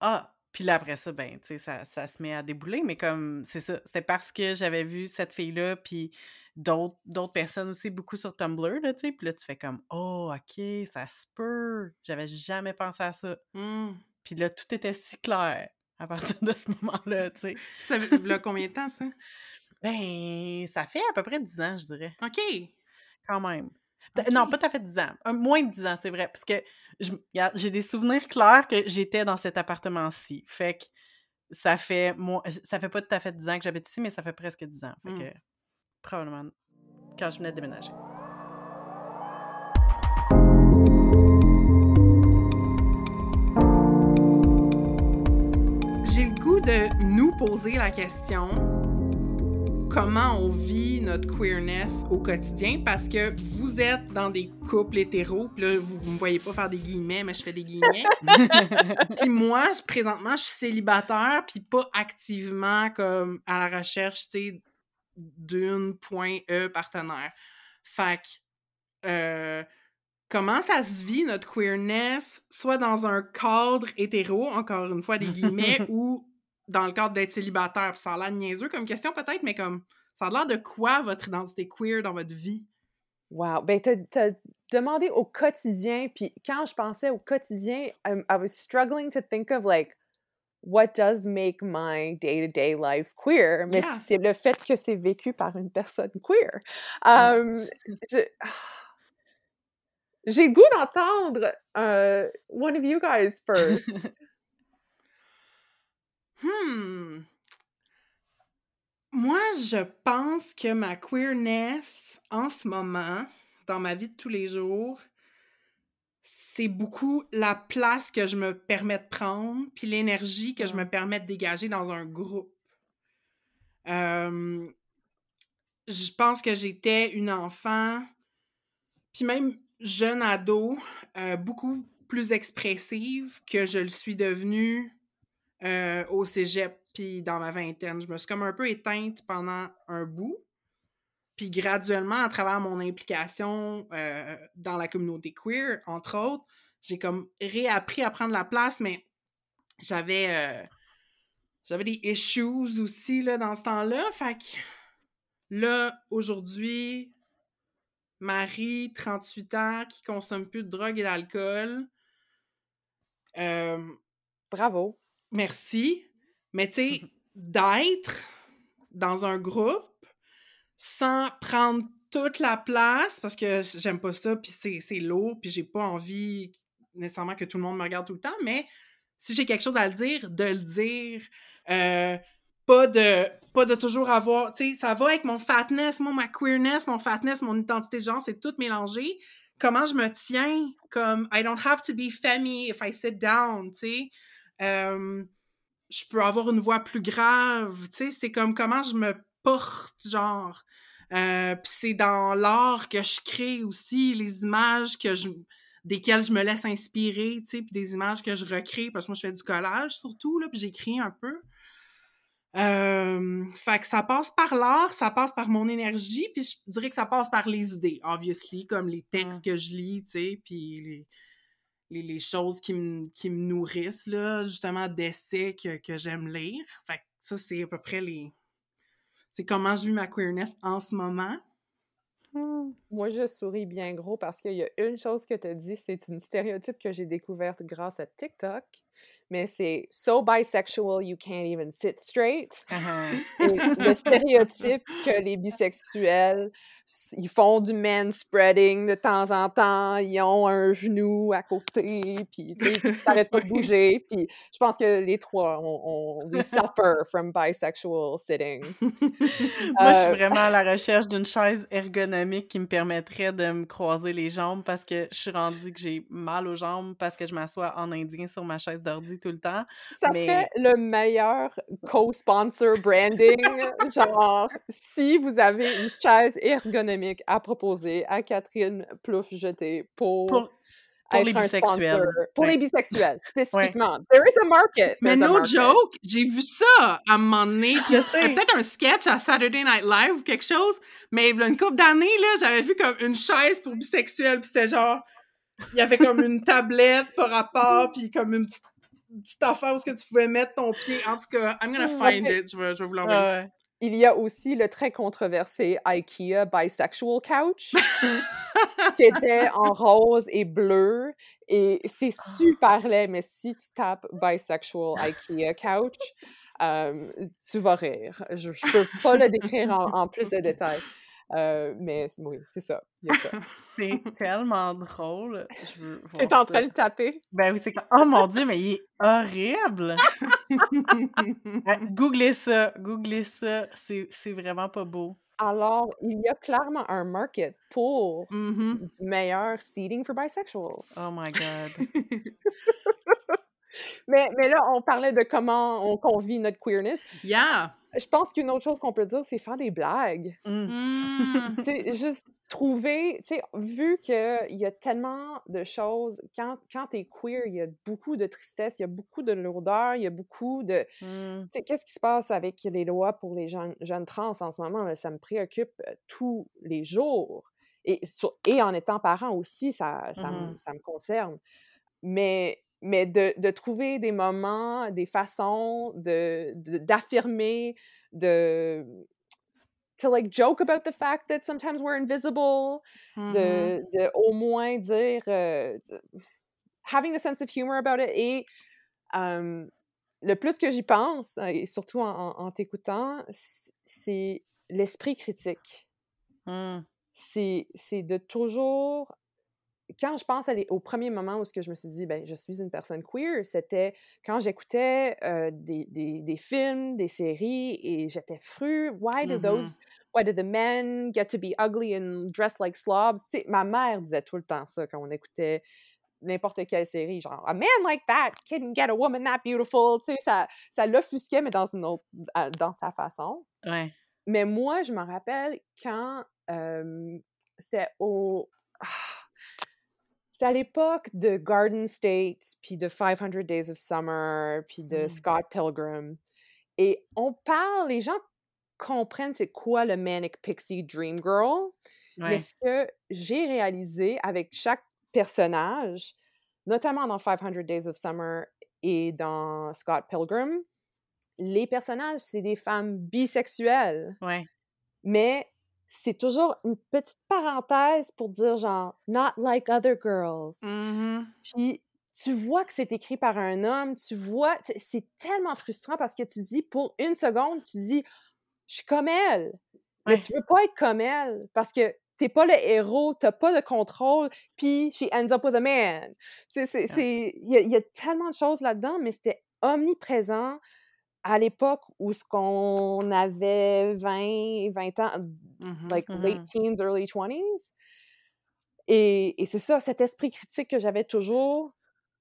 Speaker 1: Ah, Puis là, après ça, ben, tu sais, ça, ça se met à débouler, mais comme, c'est ça, c'était parce que j'avais vu cette fille-là, puis d'autres d'autres personnes aussi, beaucoup sur Tumblr, là, tu sais, puis là, tu fais comme « Oh, OK, ça se peut! » J'avais jamais pensé à ça.
Speaker 2: Mmh.
Speaker 1: Puis là, tout était si clair à partir de ce moment-là, tu sais.
Speaker 2: Ça fait là, combien de temps, ça?
Speaker 1: Ben, ça fait à peu près 10 ans, je dirais,
Speaker 2: OK.
Speaker 1: quand même. Non, pas tout à fait 10 ans. Un- moins de 10 ans, c'est vrai. Parce que j'ai des souvenirs clairs que j'étais dans cet appartement-ci. Fait que ça fait, moi, ça fait pas tout à fait 10 ans que j'habite ici, mais ça fait presque 10 ans. Fait
Speaker 2: Mm.
Speaker 1: que probablement quand je venais de déménager.
Speaker 2: Poser la question comment on vit notre queerness au quotidien? Parce que vous êtes dans des couples hétéros, puis là vous, vous me voyez pas faire des guillemets, mais je fais des guillemets. puis moi, je- présentement, je suis célibataire, puis pas activement comme à la recherche, tu sais, d'une point E partenaire. Fait que euh, comment ça se vit notre queerness, soit dans un cadre hétéro, encore une fois des guillemets, ou dans le cadre d'être célibataire. Puis ça a l'air niaiseux comme question peut-être, mais comme ça a l'air de quoi votre identité queer dans votre vie?
Speaker 3: Wow. Ben, t'as, demandé au quotidien, puis quand je pensais au quotidien, I'm- I was struggling to think of like, what does make my day-to-day life queer? Mais
Speaker 2: Yeah.
Speaker 3: c'est le fait que c'est vécu par une personne queer. Um, je- J'ai le goût d'entendre euh, one of you guys first.
Speaker 2: Hmm. Moi, je pense que ma queerness en ce moment, dans ma vie de tous les jours, c'est beaucoup la place que je me permets de prendre, puis l'énergie que je me permets de dégager dans un groupe. Euh, je pense que j'étais une enfant, puis même jeune ado, euh, beaucoup plus expressive que je le suis devenue euh, au cégep puis dans ma vingtaine. Je me suis comme un peu éteinte pendant un bout. Puis graduellement, à travers mon implication euh, dans la communauté queer, entre autres, j'ai comme réappris à prendre la place, mais j'avais euh, des issues aussi là, dans ce temps-là. Fait que là, aujourd'hui, Marie, 38 ans, qui consomme plus de drogue et d'alcool. Euh,
Speaker 3: Bravo.
Speaker 2: Merci. Mais tu sais, d'être dans un groupe sans prendre toute la place, parce que j'aime pas ça, puis c'est lourd, puis j'ai pas envie nécessairement que tout le monde me regarde tout le temps, mais si j'ai quelque chose à le dire, de le dire. Euh, pas de pas de toujours avoir, tu sais, ça va avec mon fatness, moi, ma queerness, mon fatness, mon identité de genre, c'est tout mélangé. Comment je me tiens, comme, I don't have to be femmy if I sit down, tu sais. Euh, je peux avoir une voix plus grave, tu sais, c'est comme comment je me porte, genre. Euh, Puis c'est dans l'art que je crée aussi, les images que je desquelles je me laisse inspirer, tu sais, puis des images que je recrée, parce que moi, je fais du collage surtout, là, puis j'écris un peu. Euh, fait que ça passe par l'art, ça passe par mon énergie, puis je dirais que ça passe par les idées, obviously, comme les textes que je lis, tu sais, puis les, les, les choses qui me, qui me nourrissent, là, justement, d'essais que, que j'aime lire. Fait que ça, c'est à peu près les... C'est comment je vis ma queerness en ce moment.
Speaker 1: Hmm.
Speaker 3: Moi, je souris bien gros parce qu'il y a une chose que tu as dit, c'est une stéréotype que j'ai découverte grâce à TikTok, mais c'est so bisexual you can't even sit straight. Et le stéréotype que les bisexuels, ils font du manspreading de temps en temps, ils ont un genou à côté, puis tu t'arrêtent pas de bouger, puis je pense que les trois, on, on we suffer from bisexual sitting.
Speaker 1: Moi, je suis
Speaker 3: Euh,
Speaker 1: vraiment à la recherche d'une chaise ergonomique qui me permettrait de me croiser les jambes parce que je suis rendue que j'ai mal aux jambes parce que je m'assois en indien sur ma chaise d'ordi tout le temps.
Speaker 3: Ça
Speaker 1: Mais-
Speaker 3: serait le meilleur co-sponsor branding. genre, si vous avez une chaise ergonomique à proposer à Catherine Plouffe-Jeté pour,
Speaker 1: Pour, pour les
Speaker 3: un
Speaker 1: bisexuels.
Speaker 3: sponsor. Pour
Speaker 1: Ouais.
Speaker 3: les bisexuels, spécifiquement. There is a market.
Speaker 2: Mais no
Speaker 3: market.
Speaker 2: joke, j'ai vu ça à un moment donné. C'était peut-être un sketch à Saturday Night Live ou quelque chose, mais il y a une couple d'années, j'avais vu comme une chaise pour bisexuels, puis c'était genre, il y avait comme une tablette par rapport, puis comme une petite petite affaire où ce que tu pouvais mettre ton pied. En tout cas, I'm gonna find it. Je vais, je vais vous l'envoyer.
Speaker 3: Il y a aussi le très controversé IKEA Bisexual Couch, qui était en rose et bleu. Et c'est
Speaker 1: Ah.
Speaker 3: super laid, mais si tu tapes Bisexual IKEA Couch, euh, tu vas rire. Je, je peux pas le décrire en, en plus de détails. Euh, mais oui, c'est ça.
Speaker 1: C'est tellement drôle.
Speaker 3: T'es en train de taper?
Speaker 1: Ben oui, c'est comme Oh mon Dieu, mais il est horrible! Ah, Googlez ça, googlez ça. C'est vraiment pas beau.
Speaker 3: Alors, il y a clairement un market pour
Speaker 2: Mhm.
Speaker 3: du meilleur seating for bisexuals.
Speaker 1: Oh my God.
Speaker 3: Mais, mais là, on parlait de comment on convie notre queerness.
Speaker 2: Yeah.
Speaker 3: Je pense qu'une autre chose qu'on peut dire, c'est faire des blagues.
Speaker 1: Mm.
Speaker 2: Mm.
Speaker 3: tu sais, juste trouver, tu sais, vu qu'il y a tellement de choses, quand, quand t'es queer, il y a beaucoup de tristesse, il y a beaucoup de lourdeur, il y a beaucoup de...
Speaker 1: Mm.
Speaker 3: Tu sais, qu'est-ce qui se passe avec les lois pour les jeunes, jeunes trans en ce moment? là? ça me préoccupe euh, tous les jours. Et, sur- et en étant parent aussi, ça, ça, me- ça me concerne. Mais, mais de, de trouver des moments, des façons de, de- d'affirmer, de, to like joke about the fact that sometimes we're invisible,
Speaker 2: Mhm.
Speaker 3: de, de au moins dire, euh, de- having a sense of humor about it. Et euh, le plus que j'y pense, euh, et surtout en, en- t'écoutant, c'est l'esprit critique.
Speaker 1: Mm.
Speaker 3: C'est de toujours. Quand je pense à les- au premier moment où ce que je me suis dit, ben, je suis une personne queer, c'était quand j'écoutais euh, des, des, des films, des séries, et j'étais fru. Why do
Speaker 2: Mhm.
Speaker 3: those, why do the men get to be ugly and dressed like slobs? Tu sais, ma mère disait tout le temps ça quand on écoutait n'importe quelle série, genre a man like that can get a woman that beautiful, tu sais, ça, ça l'offusquait, mais dans une autre, dans sa façon.
Speaker 1: Ouais.
Speaker 3: Mais moi, je me rappelle quand euh, c'était au. Ah, à l'époque de Garden State, puis de 500 Days of Summer, puis de
Speaker 2: Mm.
Speaker 3: Scott Pilgrim. Et on parle, les gens comprennent c'est quoi le Manic Pixie Dream Girl. Mais
Speaker 1: Ouais.
Speaker 3: ce que j'ai réalisé avec chaque personnage, notamment dans 500 Days of Summer et dans Scott Pilgrim, les personnages, c'est des femmes bisexuelles.
Speaker 1: Ouais.
Speaker 3: Mais c'est toujours une petite parenthèse pour dire genre « not like other girls
Speaker 2: Mhm.
Speaker 3: Puis tu vois que c'est écrit par un homme, tu vois, c'est- tellement frustrant parce que tu dis, pour une seconde, tu dis « je suis comme elle ». Mais
Speaker 1: Ouais.
Speaker 3: tu veux pas être comme elle parce que t'es pas le héros, t'as pas de contrôle, puis she ends up with a man. Tu sais, c'est- y, il y a tellement de choses là-dedans, mais c'était omniprésent à l'époque où ce qu'on avait 20, 20 ans,
Speaker 2: Mhm.
Speaker 3: like
Speaker 1: Mhm.
Speaker 3: late teens, early 20s. Et, et c'est ça, cet esprit critique que j'avais toujours,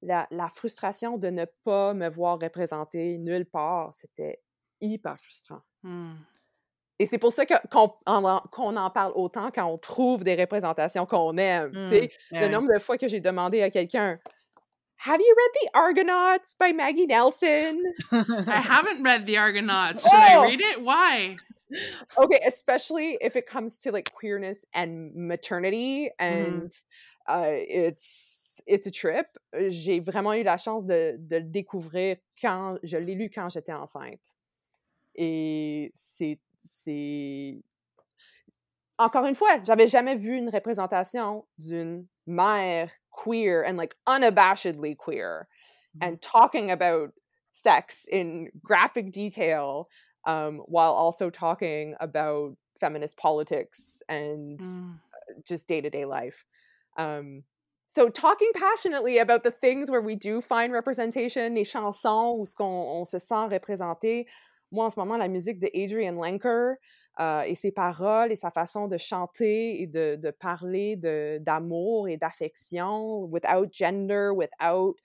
Speaker 3: la, la frustration de ne pas me voir représenter nulle part, c'était hyper frustrant.
Speaker 2: Mm.
Speaker 3: Et c'est pour ça que- qu'on en, qu'on en parle autant quand on trouve des représentations qu'on aime.
Speaker 1: Mm.
Speaker 3: Le nombre de fois que j'ai demandé à quelqu'un Have you read The Argonauts by Maggie Nelson?
Speaker 2: I haven't read The Argonauts. Should I read it? Why?
Speaker 3: okay, especially if it comes to like queerness and maternity and uh, it's it's a trip. J'ai vraiment eu la chance de, de le découvrir quand je l'ai lu quand j'étais enceinte. Et c'est c'est encore une fois, j'avais jamais vu une représentation d'une mère queer and like unabashedly queer and talking about sex in graphic detail um, while also talking about feminist politics and
Speaker 2: Mm.
Speaker 3: just day to day life. Um, so talking passionately about the things where we do find representation, les chansons où ce qu'on on se sent représenté. Moi, en ce moment, la musique de Adrian Lenker euh, et ses paroles et sa façon de chanter et de, de parler de- d'amour et d'affection, without gender, without...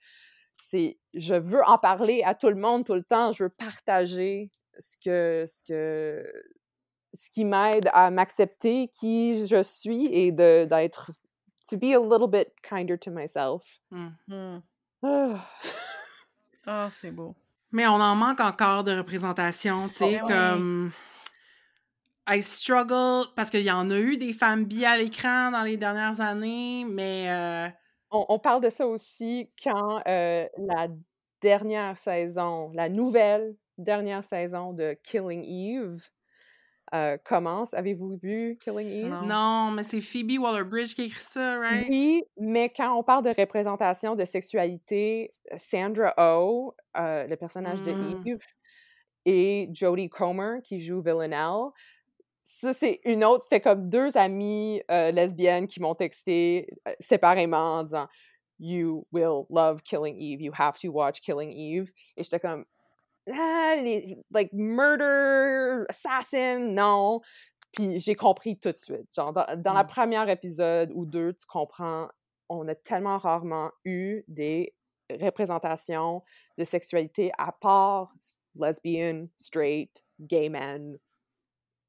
Speaker 3: C'est, je veux en parler à tout le monde tout le temps. Je veux partager ce que, ce que, ce qui m'aide à m'accepter qui je suis et de d'être to be a little bit kinder to myself.
Speaker 2: Mm.
Speaker 1: Mm.
Speaker 3: Ah.
Speaker 1: Ah, c'est beau.
Speaker 2: Mais on en manque encore de représentation, tu sais,
Speaker 1: Oh, ouais.
Speaker 2: comme... I struggle, parce qu'il y en a eu des femmes bi à l'écran dans les dernières années, mais... euh,
Speaker 3: On, on parle de ça aussi quand euh, la dernière saison, la nouvelle dernière saison de Killing Eve euh, commence. Avez-vous vu Killing Eve?
Speaker 1: Non.
Speaker 2: Non, mais c'est Phoebe Waller-Bridge qui écrit ça, right?
Speaker 3: Oui, mais quand on parle de représentation de sexualité, Sandra Oh, euh, le personnage de
Speaker 2: Mm.
Speaker 3: Eve, et Jodie Comer, qui joue Villanelle, ça, c'est une autre, c'était comme deux amies euh, lesbiennes qui m'ont texté euh, séparément en disant You will love Killing Eve, you have to watch Killing Eve. Et j'étais comme ah, les- like murder, assassin, non. Puis j'ai compris tout de suite. Genre, dans, dans la
Speaker 2: Mm.
Speaker 3: première épisode ou deux, tu comprends, on a tellement rarement eu des représentations de sexualité à part lesbian, straight, gay men.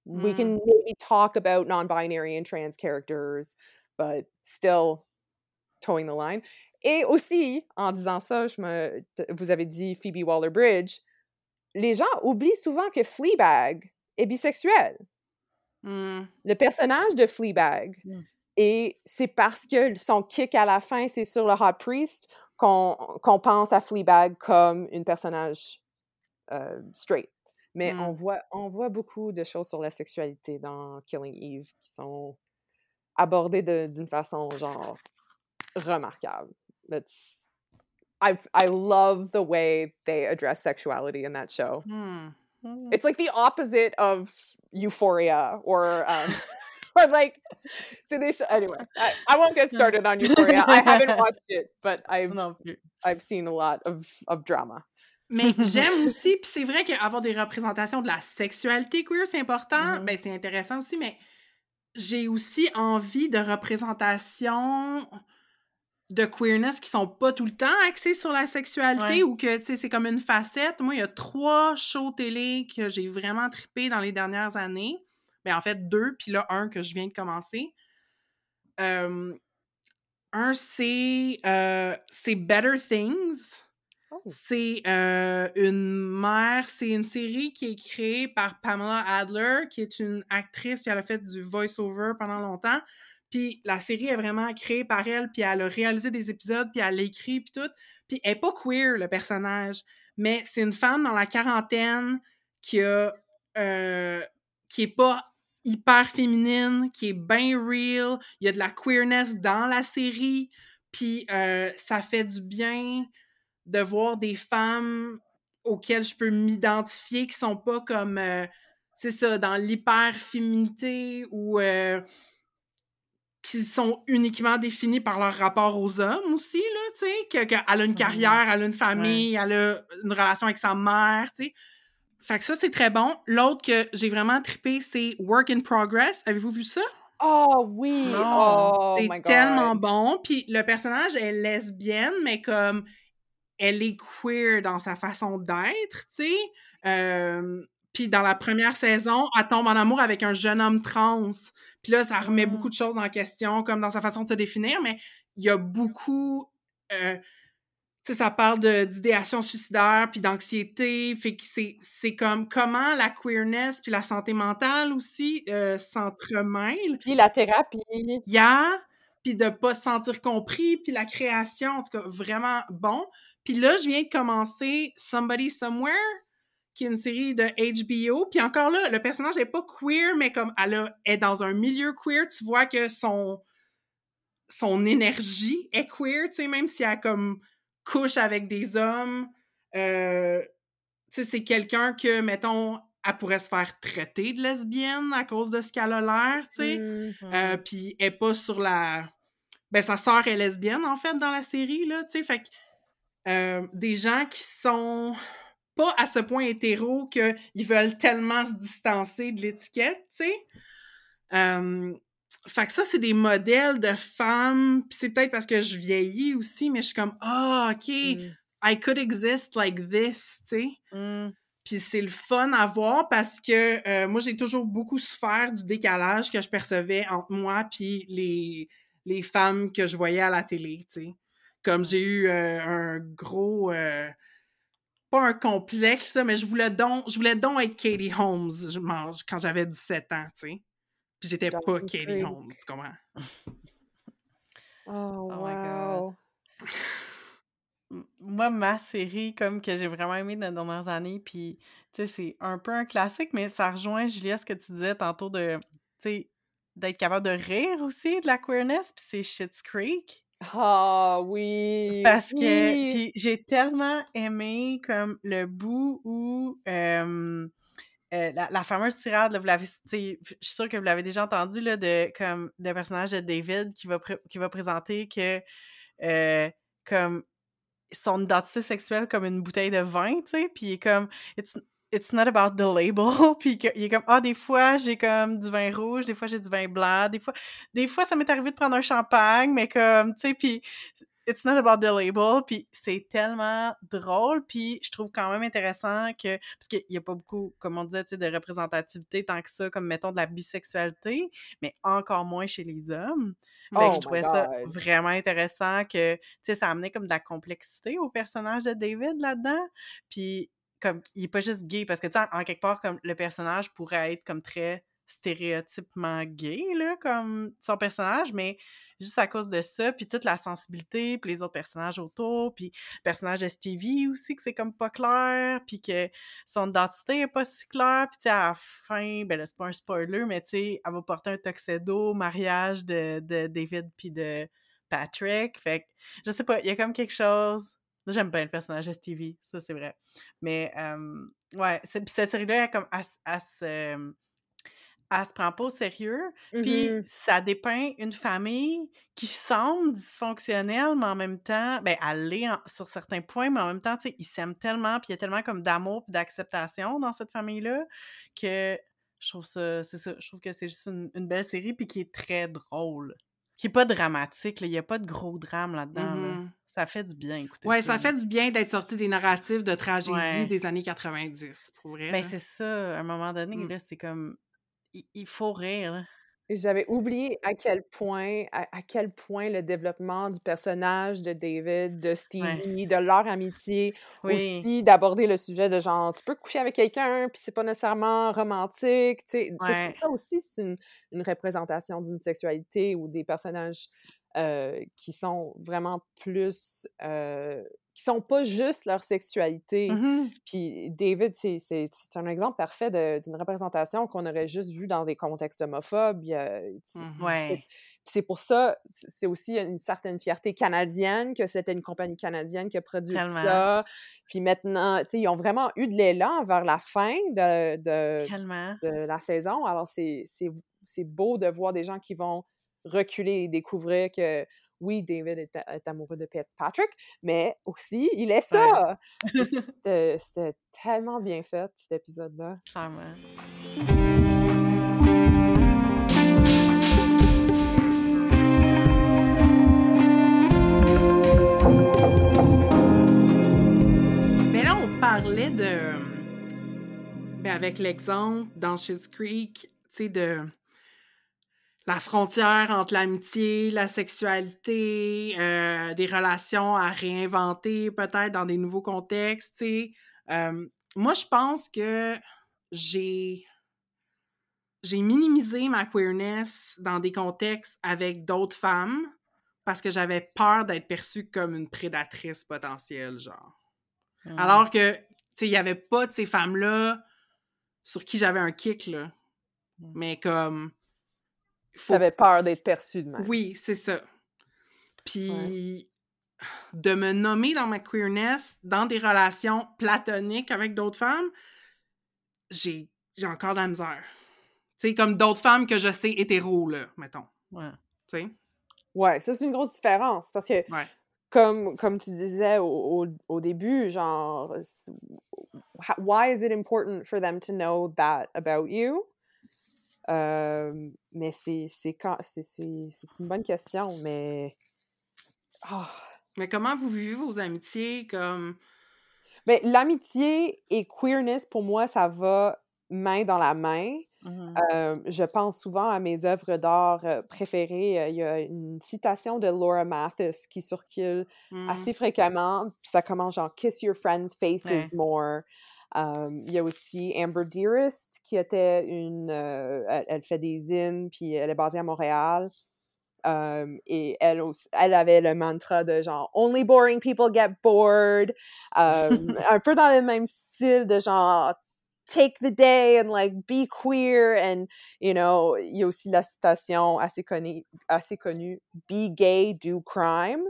Speaker 3: We
Speaker 2: Mm.
Speaker 3: can maybe talk about non-binary and trans characters, but still towing the line. Et aussi, en disant ça, je me, t- vous avez dit Phoebe Waller-Bridge, les gens oublient souvent que Fleabag est bisexuel.
Speaker 2: Mm.
Speaker 3: Le personnage de Fleabag.
Speaker 1: Mm.
Speaker 3: Et c'est parce que son kick à la fin, c'est sur le Hot Priest qu'on qu'on pense à Fleabag comme une personnage euh, straight. Mais on,
Speaker 2: Mm.
Speaker 3: voit, on voit beaucoup de choses sur la sexualité dans Killing Eve qui sont abordées de- d'une façon genre remarquable. That's, I, I love the way they address sexuality in that show.
Speaker 2: Mm.
Speaker 1: Mm.
Speaker 3: It's like the opposite of Euphoria or um, or like to this anyway. I, I won't get started on Euphoria. I haven't watched it, but I've
Speaker 1: plus.
Speaker 3: I've seen a lot of of drama.
Speaker 2: Mais j'aime aussi, puis c'est vrai qu'avoir des représentations de la sexualité queer, c'est important,
Speaker 1: Mhm.
Speaker 2: ben c'est intéressant aussi, mais j'ai aussi envie de représentations de queerness qui sont pas tout le temps axées sur la sexualité
Speaker 1: Ouais.
Speaker 2: ou que, tu sais, c'est comme une facette. Moi, il y a trois shows télé que j'ai vraiment trippé dans les dernières années. Ben, en fait, deux, puis là, un que je viens de commencer. Euh, un, c'est euh, c'est Better Things.
Speaker 3: Oh.
Speaker 2: C'est euh, une mère, c'est une série qui est créée par Pamela Adler, qui est une actrice, puis elle a fait du voice-over pendant longtemps. Puis la série est vraiment créée par elle, puis elle a réalisé des épisodes, puis elle l'a écrit, puis tout. Puis elle n'est pas queer, le personnage, mais c'est une femme dans la quarantaine qui a... euh, qui est pas hyper féminine, qui est bien real. Il y a de la queerness dans la série, puis euh, ça fait du bien de voir des femmes auxquelles je peux m'identifier qui sont pas comme euh, c'est ça dans l'hyper-féminité ou euh, qui sont uniquement définies par leur rapport aux hommes aussi là tu sais que- qu'elle a une carrière elle a une famille elle a une relation avec sa mère tu sais fait que ça c'est très bon l'autre que j'ai vraiment trippé c'est Work in Progress avez-vous vu ça?
Speaker 3: Oh oui.
Speaker 1: Non.
Speaker 3: Oh
Speaker 2: c'est
Speaker 3: my god.
Speaker 2: tellement bon. Puis le personnage est lesbienne, mais comme elle est queer dans sa façon d'être, tu sais. Euh, puis dans la première saison, elle tombe en amour avec un jeune homme trans. Puis là, ça remet beaucoup de choses en question, comme dans sa façon de se définir, mais il y a beaucoup... euh, tu sais, ça parle d'idéation suicidaire, puis d'anxiété, fait que c'est comme comment la queerness puis la santé mentale aussi euh, s'entremêlent.
Speaker 3: Puis la thérapie.
Speaker 2: hier, puis de pas se sentir compris, puis la création, en tout cas, vraiment bon. Puis là, je viens de commencer Somebody Somewhere, qui est une série de HBO. Puis encore là, le personnage est pas queer, mais comme elle a- est dans un milieu queer, tu vois que son son énergie est queer, tu sais, même si elle comme couche avec des hommes. Euh, tu sais, c'est quelqu'un que, mettons, elle pourrait se faire traiter de lesbienne à cause de ce qu'elle a l'air, tu sais.
Speaker 3: Mm.
Speaker 2: Euh, puis elle est pas sur la. Ben, sa sœur est lesbienne, en fait, dans la série, là, tu sais. Fait que euh, des gens qui sont pas à ce point hétéro qu'ils veulent tellement se distancer de l'étiquette, tu sais? Euh, fait que ça, c'est des modèles de femmes. Puis c'est peut-être parce que je vieillis aussi, mais je suis comme, ah, OK,
Speaker 1: Mm.
Speaker 2: I could exist like this, tu sais?
Speaker 1: Mm.
Speaker 2: Puis c'est le fun à voir parce que euh, moi, j'ai toujours beaucoup souffert du décalage que je percevais entre moi puis les, les femmes que je voyais à la télé, tu sais? Comme j'ai eu euh, un gros... euh, pas un complexe, mais je voulais donc, je voulais donc être Katie Holmes je mange, quand j'avais 17 ans, tu sais. Puis j'étais pas Katie. Holmes, comprends?
Speaker 3: Oh,
Speaker 1: Oh my God.
Speaker 3: wow.
Speaker 1: moi, ma série comme que j'ai vraiment aimé dans les dernières années, puis tu sais, c'est un peu un classique, mais ça rejoint, Julia, ce que tu disais tantôt de, tu sais, d'être capable de rire aussi de la queerness, puis c'est Schitt's Creek.
Speaker 3: Ah oui!
Speaker 1: Parce que
Speaker 3: Oui!
Speaker 1: j'ai tellement aimé comme le bout où, heu, la la fameuse tirade, là, vous l'avez je suis sûre que vous l'avez déjà entendu, là, de comme le personnage de David qui va qui va présenter que, heu, comme son identité sexuelle comme une bouteille de vin, tu sais, puis comme it's it's not about the label, puis que il est comme ah des fois j'ai comme du vin rouge, des fois j'ai du vin blanc, des fois des fois ça m'est arrivé de prendre un champagne, mais comme tu sais puis it's not about the label, puis c'est tellement drôle, puis je trouve quand même intéressant que parce qu'il y a pas beaucoup comme on disait, tu sais de représentativité tant que ça comme mettons de la bisexualité, mais encore moins chez les hommes. Fait que
Speaker 3: Oh
Speaker 1: je trouvais ça vraiment intéressant que, tu sais, ça amenait comme de la complexité au personnage de David là-dedans. Puis comme il est pas juste gay parce que tu en, quelque part comme le personnage pourrait être comme très stéréotypement gay là comme son personnage, mais juste à cause de ça, puis toute la sensibilité, puis les autres personnages autour, puis le personnage de Stevie aussi que c'est comme pas clair, puis que son identité est pas si claire, puis tu sais à fin, ben c'est pas un spoiler, mais tu sais elle va porter un tuxedo mariage de, de David puis de Patrick, fait que je sais pas, il y a comme quelque chose. J'aime bien le personnage de Stevie, ça c'est vrai. Mais euh, ouais, puis cette série-là, elle, comme, elle, se, elle se prend pas au sérieux. Puis
Speaker 3: Mhm.
Speaker 1: ça dépeint une famille qui semble dysfonctionnelle, mais en même temps, ben, elle l'est sur certains points, mais en même temps, tu sais, ils s'aiment tellement, puis il y a tellement comme d'amour puis d'acceptation dans cette famille-là que je trouve ça, c'est ça, je trouve que c'est juste une, une belle série puis qui est très drôle. Qui est pas dramatique, il y a pas de gros drame là-dedans, là.
Speaker 2: Mhm.
Speaker 1: Ça fait du bien, écoutez
Speaker 2: Ouais,
Speaker 1: ça.
Speaker 2: ça fait du bien d'être sorti des narratifs de tragédie
Speaker 1: Ouais.
Speaker 2: des années 90, pour vrai.
Speaker 1: Ben, c'est ça, à un moment donné,
Speaker 2: Mm.
Speaker 1: là, c'est comme, il, il faut rire,
Speaker 3: J'avais oublié à quel point, à, à quel point le développement du personnage de David, de
Speaker 1: Ouais.
Speaker 3: Stevie, de leur amitié,
Speaker 1: Oui.
Speaker 3: aussi d'aborder le sujet de genre, tu peux coucher avec quelqu'un, puis c'est pas nécessairement romantique, tu sais. Ça,
Speaker 1: Ouais.
Speaker 3: aussi, c'est une, une représentation d'une sexualité ou des personnages euh, qui sont vraiment plus, euh, qui sont pas juste leur sexualité.
Speaker 1: Mhm.
Speaker 3: Puis David, c'est c'est- c'est un exemple parfait d'une représentation qu'on aurait juste vue dans des contextes homophobes. C'est-
Speaker 1: Ouais.
Speaker 3: c'est pour ça, c'est aussi une certaine fierté canadienne que c'était une compagnie canadienne qui a produit
Speaker 1: Tellement.
Speaker 3: ça. Puis maintenant, tu sais, ils ont vraiment eu de l'élan vers la fin de, de, de la saison. Alors, c'est c'est- c'est beau de voir des gens qui vont reculer et découvrir que oui, David est, amoureux de Pat- Patrick, mais aussi, il est ça. C'était tellement bien fait, cet épisode-là.
Speaker 1: Clairement.
Speaker 2: Mais là, on parlait de. Ben, avec l'exemple dans Schitt's Creek, tu sais, de la frontière entre l'amitié, la sexualité, euh, des relations à réinventer peut-être dans des nouveaux contextes. Euh, moi, je pense que j'ai j'ai minimisé ma queerness dans des contextes avec d'autres femmes parce que j'avais peur d'être perçue comme une prédatrice potentielle, genre. Alors que, tu sais, il n'y avait pas de ces femmes-là sur qui j'avais un kick, là. Mais comme. Faut-
Speaker 3: T'avais peur d'être perçu de même.
Speaker 2: Oui, c'est ça. Puis de me nommer dans ma queerness, dans des relations platoniques avec d'autres femmes, j'ai encore de la misère. Tu sais, comme d'autres femmes que je sais hétéro, là, mettons.
Speaker 1: Ouais.
Speaker 2: Tu sais?
Speaker 3: Ouais, ça, c'est une grosse différence parce que,
Speaker 2: Ouais.
Speaker 3: comme, comme tu disais au, au, au début, genre, why is it important for them to know that about you? Euh, mais c'est quand- une bonne question, mais. Ah.
Speaker 2: Mais comment vous vivez vos amitiés comme?
Speaker 3: Ben, l'amitié et queerness, pour moi, ça va main dans la main. Euh, je pense souvent à mes œuvres d'art préférées. Il y a une citation de Laura Mathis qui circule
Speaker 2: hmm,
Speaker 3: assez fréquemment. Puis ça commence genre Kiss your friends' faces
Speaker 1: Ouais.
Speaker 3: more. Il y a aussi Amber Dearest qui était une. elle, elle fait des zines, puis elle est basée à Montréal. Et elle, aussi, elle avait le mantra de genre Only boring people get bored. Un peu dans le même style de genre take the day and like be queer and you know il y a aussi la citation assez connue assez connue be gay do crime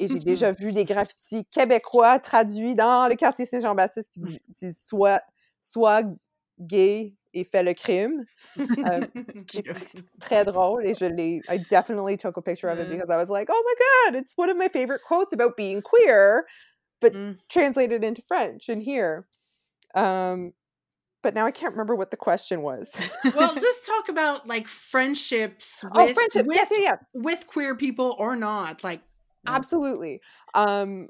Speaker 3: et j'ai déjà vu des graffitis québécois traduits dans le quartier Saint-Jean-Baptiste qui disent soit soit gay et fait le crime euh, très drôle et je l'ai I definitely took a picture of it because I was like oh my god it's one of my favorite quotes about being queer but mm. translated into French and here um but now I can't remember what the question was.
Speaker 2: well, just talk about like friendships oh, with, oh, friendships. With, yes, yeah, yeah. with queer people or not. Like
Speaker 3: absolutely. Um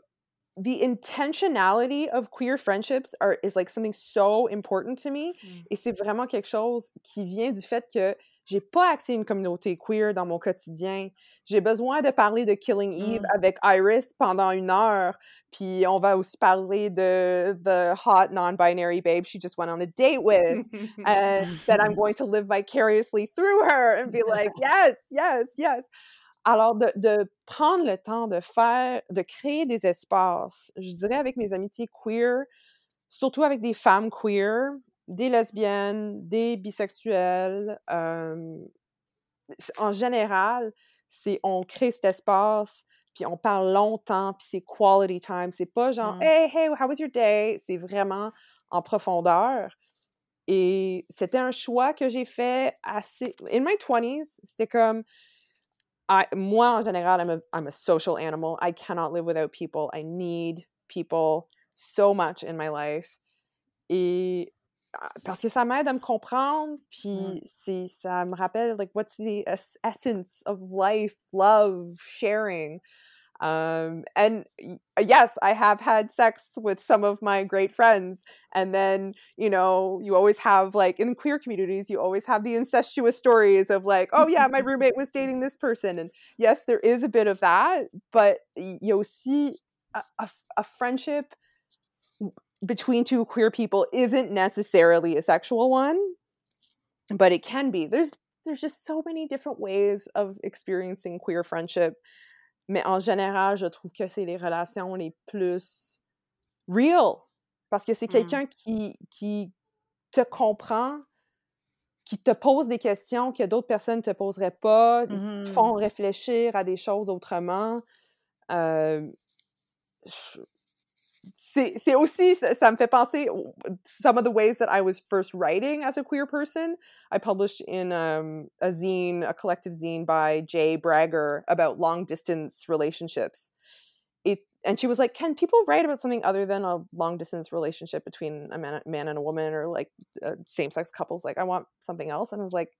Speaker 3: the intentionality of queer friendships are is like something so important to me. Mm. Et c'est vraiment quelque chose qui vient du fait que j'ai pas accès à une communauté queer dans mon quotidien. J'ai besoin de parler de Killing Eve mm. avec Iris pendant une heure. Puis on va aussi parler de the hot non-binary babe she just went on a date with, and that I'm going to live vicariously through her and be like, yes, yes, yes. Alors, de, de, prendre le temps de faire, de créer des espaces, je dirais avec mes amitiés queer, surtout avec des femmes queer, des lesbiennes, des bisexuels, euh, en général, c'est on crée cet espace, puis on parle longtemps, puis c'est quality time. C'est pas genre mmh. Hey, hey, how was your day? C'est vraiment en profondeur. Et c'était un choix que j'ai fait assez. In my 20s, c'est comme. moi, en général, I'm a, I'm a social animal. I cannot live without people. I need people so much in my life. Et parce que ça m'aide à me comprendre, puis c'est ça me rappelle like what's the essence of life, love, sharing. Um, and yes, I have had sex with some of my great friends. And then, you know, you always have like in queer communities, you always have the incestuous stories of like, oh yeah, my roommate was dating this person. And yes, there is a bit of that, but you'll see a, a, a friendship between two queer people isn't necessarily a sexual one, but it can be. There's there's just so many different ways of experiencing queer friendship Mais en général, je trouve que c'est les relations les plus real. Parce que c'est mmh. quelqu'un qui, qui te comprend, qui te pose des questions que d'autres personnes ne te poseraient pas, te mmh font réfléchir à des choses autrement. Euh, c'est aussi, ça me fait penser, some of the ways that I was first writing as a queer person. I published in um, a zine, a collective zine by Jay Bragger about long distance relationships. It, and she was like, Can people write about something other than a long distance relationship between a man, man and a woman or like uh, same sex couples? Like, I want something else. And I was like,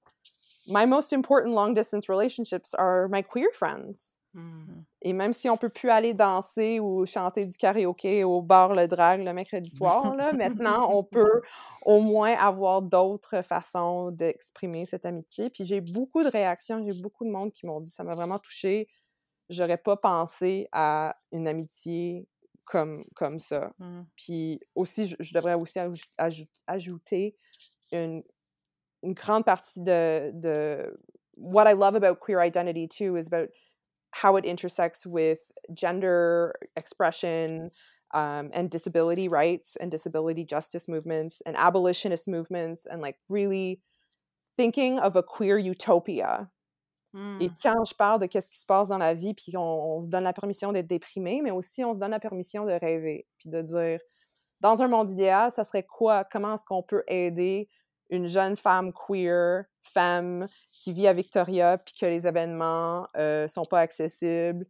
Speaker 3: My most important long distance relationships are my queer friends. Mmh. Et même si on peut plus aller danser ou chanter du karaoké au bar Le Drag le mercredi soir, là, maintenant, on peut au moins avoir d'autres façons d'exprimer cette amitié. Puis j'ai beaucoup de réactions, j'ai beaucoup de monde qui m'ont dit ça m'a vraiment touché. J'aurais pas pensé à une amitié comme, comme ça. Mmh. Puis aussi, je, devrais aussi ajouter une, une grande partie de, de what I love about queer identity too is about how it intersects with gender expression um, and disability rights and disability justice movements and abolitionist movements and like really thinking of a queer utopia. Mm. Et quand je parle de qu'est-ce qui se passe dans la vie, puis on, on se donne la permission d'être déprimé, mais aussi on se donne la permission de rêver, puis de dire, dans un monde idéal, ça serait quoi? Comment est-ce qu'on peut aider une jeune femme queer, femme qui vit à Victoria, puis que les événements euh, sont pas accessibles.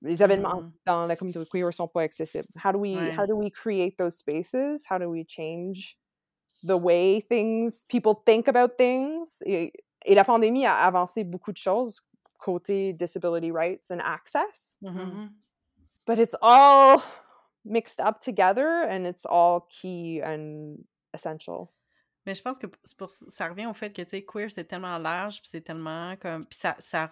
Speaker 3: Les événements mmh. dans la communauté queer sont pas accessibles. How do we ouais. how do we create those spaces? How do we change the way things people think about things? Et, et la pandémie a avancé beaucoup de choses côté disability rights and access. Mm -hmm. But it's all mixed up together and it's all key and essential.
Speaker 1: Mais je pense que pour, ça revient au fait que, tu sais, queer, c'est tellement large, puis c'est tellement comme... Puis ça, ça...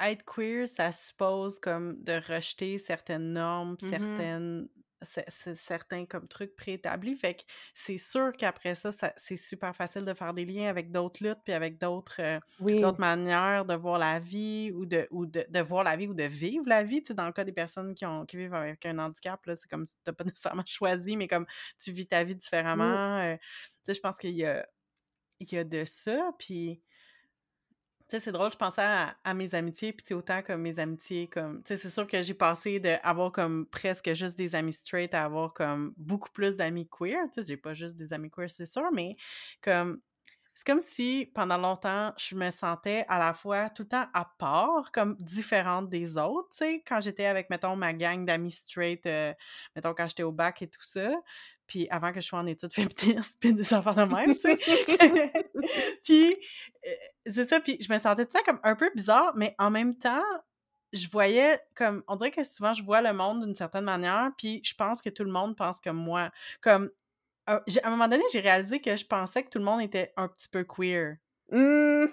Speaker 1: Être queer, ça suppose comme de rejeter certaines normes, mmh certaines certains comme trucs préétablis. Fait que c'est sûr qu'après ça, c'est super facile de faire des liens avec d'autres luttes, puis avec d'autres euh, manières de voir la vie ou de, ou de, voir la vie ou de vivre la vie. dans le cas des personnes qui, ont, qui vivent avec un handicap, c'est comme si tu n'as pas nécessairement choisi, mais comme tu vis ta vie différemment. Euh, je pense qu'il y a, il y a de ça. Puis tu sais, c'est drôle, je pensais à, mes amitiés, puis autant comme mes amitiés, comme, tu sais, c'est sûr que j'ai passé d'avoir comme presque juste des amis straight à avoir comme beaucoup plus d'amis queer, tu sais, j'ai pas juste des amis queer, c'est sûr, mais comme, c'est comme si pendant longtemps, je me sentais à la fois tout le temps à part, comme différente des autres, tu sais, quand j'étais avec, mettons, ma gang d'amis straight, euh, mettons, quand j'étais au bac et tout ça, puis avant que je sois en études féministes, puis des enfants de même, tu sais. puis, euh, c'est ça, puis je me sentais tout ça comme un peu bizarre, mais en même temps, je voyais comme, on dirait que souvent, je vois le monde d'une certaine manière, puis je pense que tout le monde pense comme moi. Comme, à un moment donné, j'ai réalisé que je pensais que tout le monde était un petit peu queer.
Speaker 3: Mmh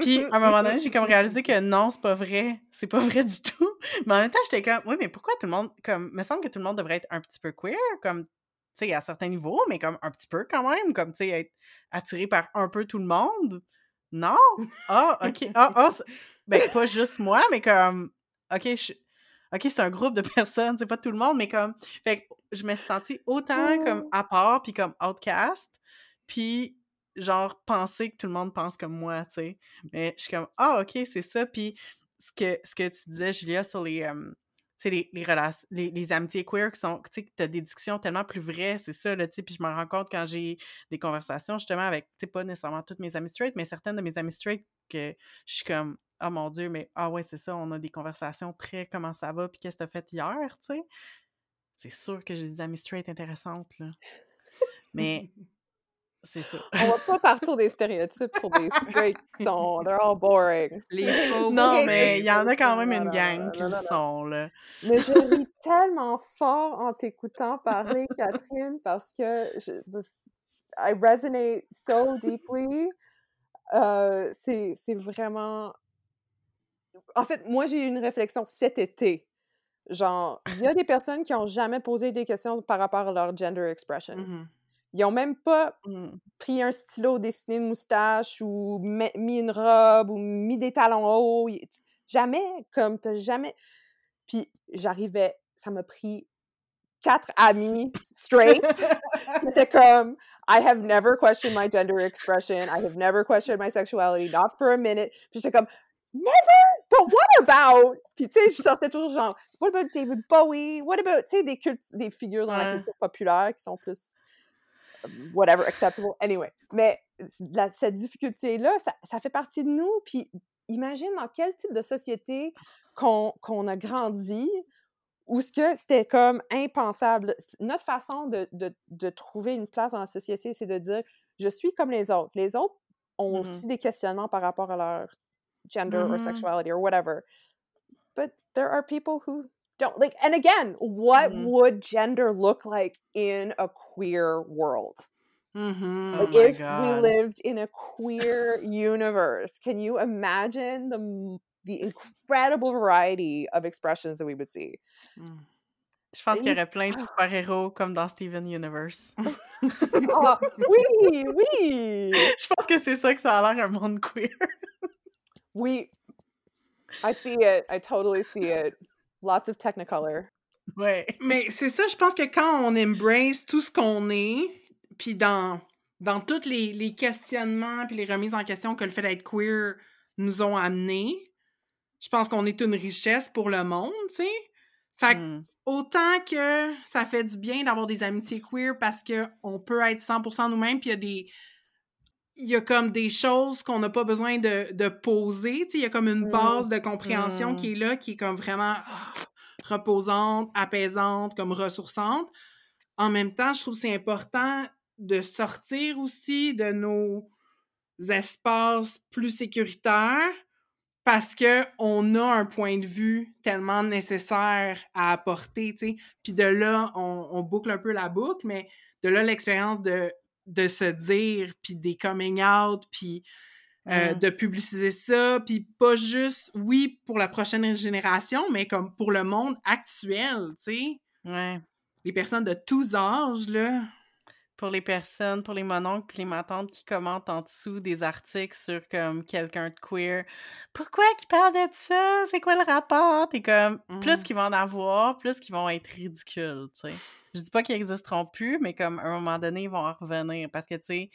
Speaker 1: puis à un moment donné, j'ai comme réalisé que non, c'est pas vrai. C'est pas vrai du tout. Mais en même temps, j'étais comme, oui, mais pourquoi tout le monde, comme, me semble que tout le monde devrait être un petit peu queer, comme, sais, à certains niveaux, mais comme un petit peu quand même, comme, tu sais, être attiré par un peu tout le monde. Non? Ah, OK. Ah, ah, ben, pas juste moi, mais comme, OK, je... OK, c'est un groupe de personnes, c'est pas tout le monde, mais comme, fait que je me suis sentie autant comme oh. à part, puis comme outcast, puis genre penser que tout le monde pense comme moi, tu sais. Mais je suis comme, ah, OK, c'est ça. Puis ce que, ce que tu disais, Julia, sur les, les, les, relations, les, amitiés queer qui sont, tu sais, des discussions tellement plus vraies, c'est ça, là, tu sais, puis je me rends compte quand j'ai des conversations, justement, avec, tu sais, pas nécessairement toutes mes amies straight, mais certaines de mes amies straight que je suis comme, oh mon Dieu, mais ah ouais, c'est ça, on a des conversations très comment ça va, puis qu'est-ce que t'as fait hier, tu sais? C'est sûr que j'ai des amies straight intéressantes, là. Mais c'est ça.
Speaker 3: On va pas partir des stéréotypes sur des straight qui sont. They're all boring.
Speaker 1: Les Non, mais il y en a quand même une gang qui le sont, là.
Speaker 3: Mais je ris tellement fort en t'écoutant parler, Catherine, parce que je, I resonate so deeply. Euh, c'est vraiment. En fait, moi, j'ai eu une réflexion cet été. Genre, il y a des personnes qui ont jamais posé des questions par rapport à leur gender expression.
Speaker 1: Mm-hmm.
Speaker 3: Ils ont même pas
Speaker 1: mmh.
Speaker 3: pris un stylo, dessiné une moustache ou mis une robe ou mis des talons hauts. Jamais, comme t'as jamais. Puis j'arrivais, ça m'a pris quatre amis straight. C'était comme, I have never questioned my gender expression. I have never questioned my sexuality, not for a minute. Puis j'étais comme, never? But what about? Puis tu sais, je sortais toujours genre, what about David Bowie? What about, tu sais, des, des figures dans la culture populaire qui sont plus whatever, acceptable, anyway. Mais cette difficulté-là, ça, fait partie de nous. Puis imagine dans quel type de société qu'on a grandi où ce que c'était comme impensable. Notre façon de, de, trouver une place dans la société, c'est de dire je suis comme les autres. Les autres ont
Speaker 1: mm-hmm.
Speaker 3: aussi des questionnements par rapport à leur gender or mm-hmm. sexuality or whatever. But there are people who don't like and again what mm-hmm. would gender look like in a queer world
Speaker 1: mm-hmm.
Speaker 3: like
Speaker 1: oh
Speaker 3: if we lived in a queer universe can you imagine the the incredible variety of expressions that we would see
Speaker 1: mm. Je pense qu'il y aurait plein de super-héros comme dans Steven Universe.
Speaker 3: oh, oui, oui!
Speaker 1: Je pense que c'est ça que ça a l'air un monde queer.
Speaker 3: oui. I see it. I totally see it. Lots of technicolor.
Speaker 1: Ouais.
Speaker 2: Mais c'est ça, je pense que quand on embrace tout ce qu'on est, puis dans, dans tous les, les questionnements puis les remises en question que le fait d'être queer nous ont amenés, je pense qu'on est une richesse pour le monde, tu sais. Fait que, hmm. autant que ça fait du bien d'avoir des amitiés queer parce qu'on peut être 100% nous-mêmes, puis il y a des il y a comme des choses qu'on n'a pas besoin de, de poser. Il y a comme une mmh. base de compréhension qui mmh. est là, qui est comme vraiment ah, reposante, apaisante, comme ressourçante. En même temps, je trouve que c'est important de sortir aussi de nos espaces plus sécuritaires parce qu'on a un point de vue tellement nécessaire à apporter, tu sais. Puis de là, on, on, boucle un peu la boucle, mais de là, l'expérience de de se dire, puis des coming out, puis euh, de publiciser ça, puis pas juste, oui, pour la prochaine génération, mais comme pour le monde actuel, tu sais?
Speaker 1: Ouais.
Speaker 2: les personnes de tous âges, là.
Speaker 1: Pour les personnes, pour les mononcles puis les matantes qui commentent en dessous des articles sur comme quelqu'un de queer. Pourquoi qu'ils parlent de ça? C'est quoi le rapport? T'es comme, plus
Speaker 2: Mmh.
Speaker 1: qu'ils vont en avoir, plus qu'ils vont être ridicules, tu sais. Je dis pas qu'ils existeront plus, mais comme à un moment donné, ils vont en revenir parce que, tu sais,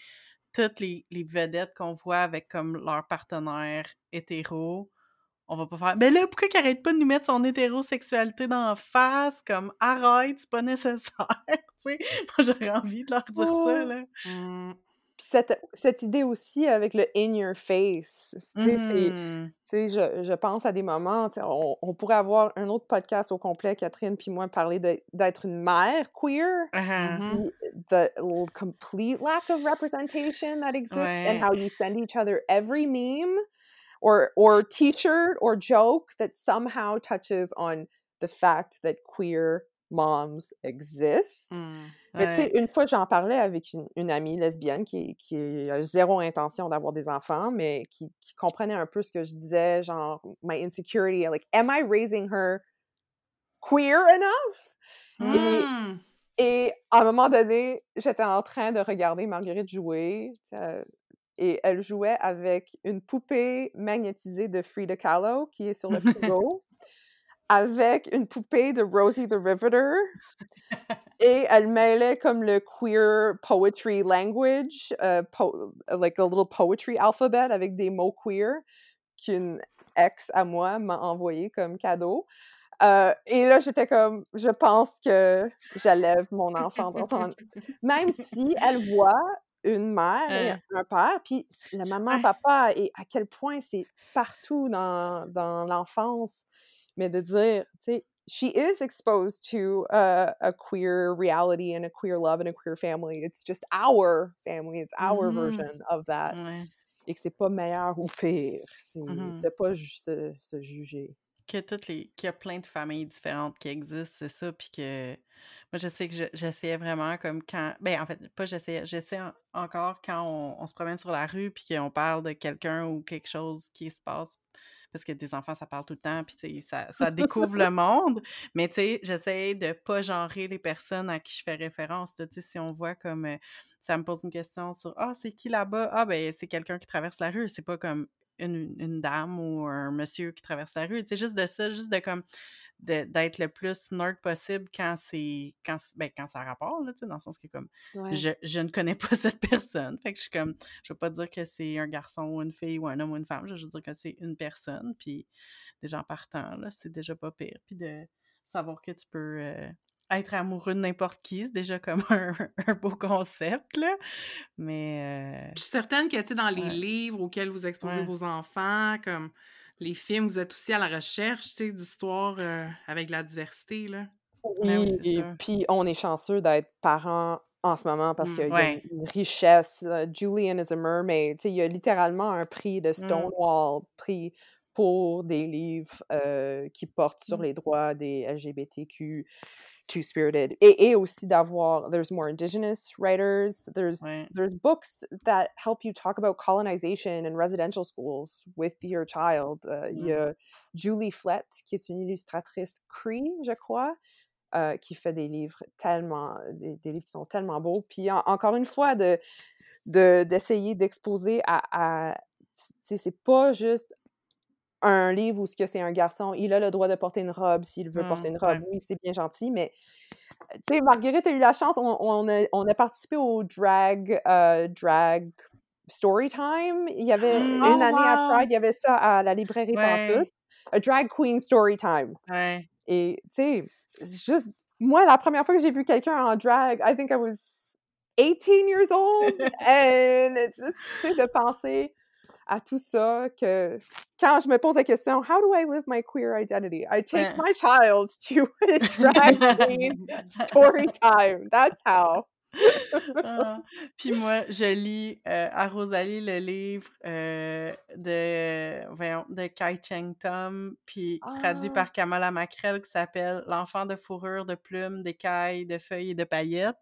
Speaker 1: toutes les, les vedettes qu'on voit avec comme leur partenaire hétéro, on va pas faire. Ben là, pourquoi qu'il arrête pas de nous mettre son hétérosexualité dans la face? Comme arrête, c'est pas nécessaire. tu sais, moi j'aurais envie de leur dire ça, là.
Speaker 2: Mmh.
Speaker 3: Puis cette, cette idée aussi avec le in your face, tu sais, c'est, sais, je, je pense à des moments, tu sais, on, on pourrait avoir un autre podcast au complet, Catherine puis moi, parler d'être une mère queer,
Speaker 2: Mhm.
Speaker 3: puis the complete lack of representation that exists, and
Speaker 1: Ouais.
Speaker 3: how you send each other every meme or or t-shirt or joke that somehow touches on the fact that queer moms exist.
Speaker 2: Mmh.
Speaker 3: Mais tu sais,
Speaker 1: ouais.
Speaker 3: une fois, j'en parlais avec une, une amie lesbienne qui, qui a zéro intention d'avoir des enfants, mais qui, qui comprenait un peu ce que je disais, genre, my insecurity, like, am I raising her queer enough? Et,
Speaker 2: Mmh.
Speaker 3: et à un moment donné, j'étais en train de regarder Marguerite jouer, et elle jouait avec une poupée magnétisée de Frida Kahlo qui est sur le frigo, avec une poupée de Rosie the Riveter, et elle mêlait comme le queer poetry language, euh, po- like a little poetry alphabet avec des mots queer qu'une ex à moi m'a envoyé comme cadeau. Euh, et là, j'étais comme, je pense que j'élève mon enfant dans son... Même si elle voit une mère et un père, puis la maman, papa, et à quel point c'est partout dans, dans l'enfance, mais de dire, tu sais, she is exposed to uh, a queer reality and a queer love and a queer family. It's just our family, it's our
Speaker 1: Mhm.
Speaker 3: version of that.
Speaker 1: Ouais.
Speaker 3: Et que c'est pas meilleur ou pire. C'est c'est pas juste se, se juger.
Speaker 1: Que toutes les qu'il y a plein de familles différentes qui existent, c'est ça, puis que moi je sais que je- j'essayais vraiment comme quand ben en fait pas j'essayais, j'essaie en- encore quand on, on se promène sur la rue puis qu'on parle de quelqu'un ou quelque chose qui se passe parce que des enfants ça parle tout le temps puis tu sais ça, ça découvre le monde. Mais tu sais j'essaie de pas genrer les personnes à qui je fais référence tu sais si on voit comme euh, ça me pose une question sur ah c'est qui là-bas? Ah ben c'est quelqu'un qui traverse la rue. C'est pas comme une, une dame ou un monsieur qui traverse la rue. Tu sais, juste de ça, juste de comme de- d'être le plus nerd possible quand c'est quand ben, quand ça a rapport, là, tu sais, dans le sens que comme
Speaker 3: Ouais.
Speaker 1: je, je ne connais pas cette personne. Fait que je suis comme je veux pas dire que c'est un garçon ou une fille ou un homme ou une femme, je veux juste dire que c'est une personne. Puis déjà en partant, là, c'est déjà pas pire. Puis de savoir que tu peux euh, être amoureux de n'importe qui, c'est déjà comme un, un beau concept, là. Mais
Speaker 2: Je suis certaine que, tu sais, dans
Speaker 1: euh,
Speaker 2: les
Speaker 1: ouais,
Speaker 2: livres auxquels vous exposez
Speaker 1: ouais.
Speaker 2: vos enfants, comme les films, vous êtes aussi à la recherche, tu sais, d'histoires euh, avec la diversité, là.
Speaker 1: Ben oui,
Speaker 3: Oui, et puis on est chanceux d'être parents en ce moment parce
Speaker 2: Mm.
Speaker 3: qu'il y a
Speaker 1: Ouais.
Speaker 3: une richesse. euh, Julian is a mermaid. Tu sais, il y a littéralement un prix de
Speaker 1: Mm.
Speaker 3: Stonewall pris pour des livres euh, qui portent sur
Speaker 1: Mm.
Speaker 3: les droits des LGBTQ two-spirited. Et, et aussi d'avoir, there's more indigenous writers. There's
Speaker 1: Ouais.
Speaker 3: there's books that help you talk about colonization in residential schools with your child. Euh, il y a Julie Flett, qui est une illustratrice Cree, je crois, euh, qui fait des livres tellement, des, des livres qui sont tellement beaux. Puis en- encore une fois, de de- d'essayer d'exposer à, à c'est pas juste un livre où ce que c'est un garçon, il a le droit de porter une robe s'il veut porter
Speaker 1: Mm,
Speaker 3: une robe.
Speaker 1: ouais.
Speaker 3: Oui, c'est bien gentil, mais tu sais, Marguerite a eu la chance, on, on a, on a participé au drag, euh, drag story time. Il y avait
Speaker 1: Mm.
Speaker 3: une
Speaker 2: Oh,
Speaker 3: année à
Speaker 2: wow!
Speaker 3: Pride, il y avait ça à la librairie Pantoute.
Speaker 1: Ouais.
Speaker 3: A drag queen story time.
Speaker 1: Ouais.
Speaker 3: Et tu sais, juste moi, la première fois que j'ai vu quelqu'un en drag, I think I was 18 years old. And tu sais, de penser à tout ça, que quand je me pose la question, how do I live my queer identity? I take
Speaker 1: Ouais.
Speaker 3: my child to a drag queen story time. That's how.
Speaker 1: Ah. Puis moi, je lis euh, à Rosalie le livre euh, de, voyons, de Kai Cheng Tom, puis traduit
Speaker 3: Ah.
Speaker 1: par Kamala Macrel, qui s'appelle L'enfant de fourrure, de plumes, d'écailles, de feuilles et de paillettes,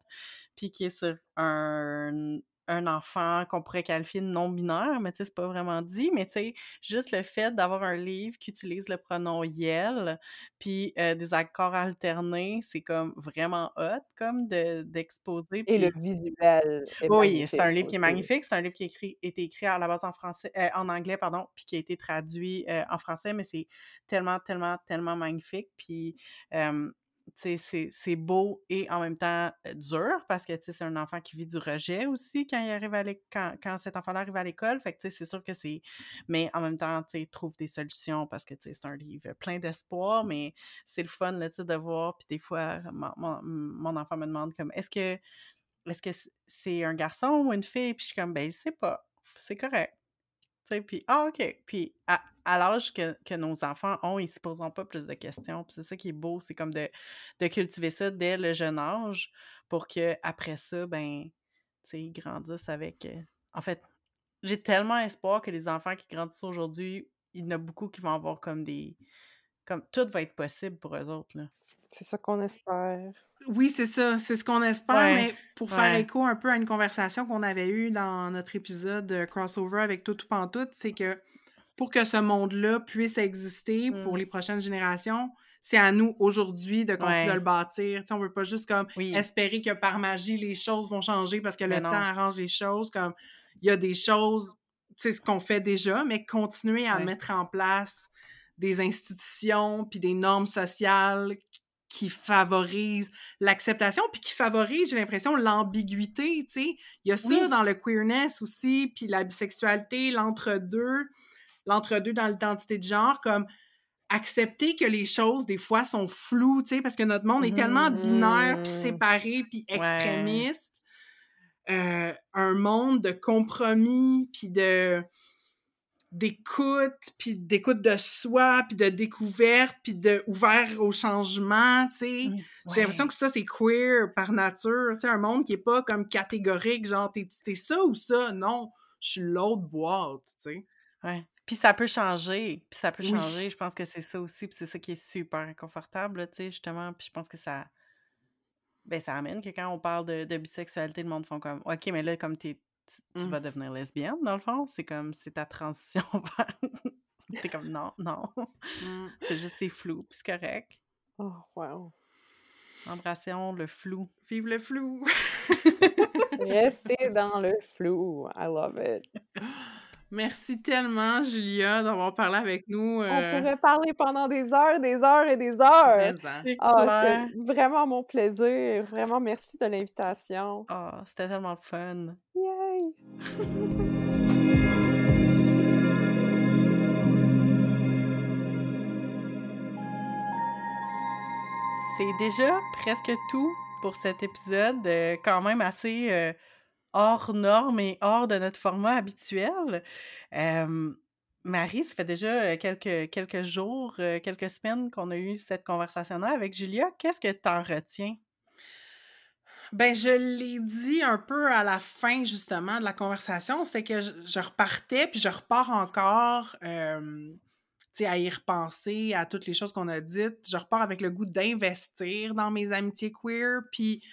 Speaker 1: puis qui est sur un, un enfant qu'on pourrait qualifier de non-binaire, mais tu sais, c'est pas vraiment dit, mais tu sais, juste le fait d'avoir un livre qui utilise le pronom YEL, puis euh, des accords alternés, c'est comme vraiment hot, comme d'exposer.
Speaker 3: Et le visuel est Oui,
Speaker 1: c'est un livre qui est magnifique, c'est un livre qui a écrit, été écrit à la base en français, euh, en anglais, pardon, puis qui a été traduit euh, en français, mais c'est tellement, tellement, tellement magnifique, puis c'est beau et en même temps dur parce que c'est un enfant qui vit du rejet aussi quand il arrive à quand, quand cet enfant-là arrive à l'école. Fait que c'est sûr que c'est. Mais en même temps, il trouve des solutions parce que c'est un livre plein d'espoir, mais c'est le fun là, de voir. Puis des fois, mon, enfant me demande comme est-ce que est-ce que c'est un garçon ou une fille? Puis je suis comme ben, je sais pas. C'est correct. Puis, ah, OK. Puis, à, l'âge que, nos enfants ont, ils ne se poseront pas plus de questions. Puis, c'est ça qui est beau, c'est comme de, cultiver ça dès le jeune âge pour qu'après ça, ben, tu sais, ils grandissent avec. Euh, en fait, j'ai tellement espoir que les enfants qui grandissent aujourd'hui, il y en a beaucoup qui vont avoir comme des. Comme tout va être possible pour eux autres, là.
Speaker 3: C'est ça qu'on espère.
Speaker 2: Oui, c'est ça, c'est ce qu'on espère, mais pour faire écho un peu à une conversation qu'on avait eue dans notre épisode de Crossover avec Tout ou Pantoute, c'est que pour que ce monde-là puisse exister pour mmh. les prochaines générations, c'est à nous aujourd'hui de continuer à le bâtir. On on veut pas juste comme espérer que par magie les choses vont changer parce que le temps arrange les choses. Comme il y a des choses, c'est ce qu'on fait déjà, mais continuer à mettre en place des institutions puis des normes sociales qui favorise l'acceptation, puis qui favorise, j'ai l'impression, l'ambiguïté, tu sais. Il y a ça dans le queerness aussi, puis la bisexualité, l'entre-deux, l'entre-deux dans l'identité de genre, comme accepter que les choses, des fois, sont floues, tu sais, parce que notre monde est tellement binaire, puis mmh. séparé, puis extrémiste. Euh, un monde de compromis, puis de d'écoute, puis d'écoute de soi, puis de découverte, puis de ouvert au changement, tu sais. Mmh, J'ai l'impression que ça, c'est queer par nature, tu sais, un monde qui est pas comme catégorique, genre, t'es, ça ou ça, non, je suis l'autre boîte, tu sais.
Speaker 1: Ouais. Puis ça peut changer, puis ça peut changer, je pense que c'est ça aussi, puis c'est ça qui est super inconfortable, tu sais, justement, puis je pense que ça... Ben, ça amène que quand on parle de, de bisexualité, le monde font comme, OK, mais là, comme t'es tu, mmh. vas devenir lesbienne, dans le fond. C'est comme, c'est ta transition vers... T'es comme, non, non. Mmh. C'est juste, c'est flou, puis c'est correct.
Speaker 3: Oh, wow.
Speaker 1: Embrassons le flou.
Speaker 2: Vive le flou!
Speaker 3: Restez dans le flou. I love it.
Speaker 2: Merci tellement, Julia, d'avoir parlé avec nous. On
Speaker 3: euh pourrait parler pendant des heures, des heures et des heures. Ah, c'était vraiment mon plaisir. Vraiment, merci de l'invitation.
Speaker 1: Ah, c'était tellement fun. C'est déjà presque tout pour cet épisode, euh, quand même assez euh, hors norme et hors de notre format habituel. Marie, ça fait déjà quelques, quelques jours, quelques semaines qu'on a eu cette conversation-là avec Julia. Qu'est-ce que tu en retiens?
Speaker 2: Ben, je l'ai dit un peu à la fin, justement, de la conversation, c'est que je, repartais, puis je repars encore, tu à y repenser à toutes les choses qu'on a dites. Je repars avec le goût d'investir dans mes amitiés queer, puis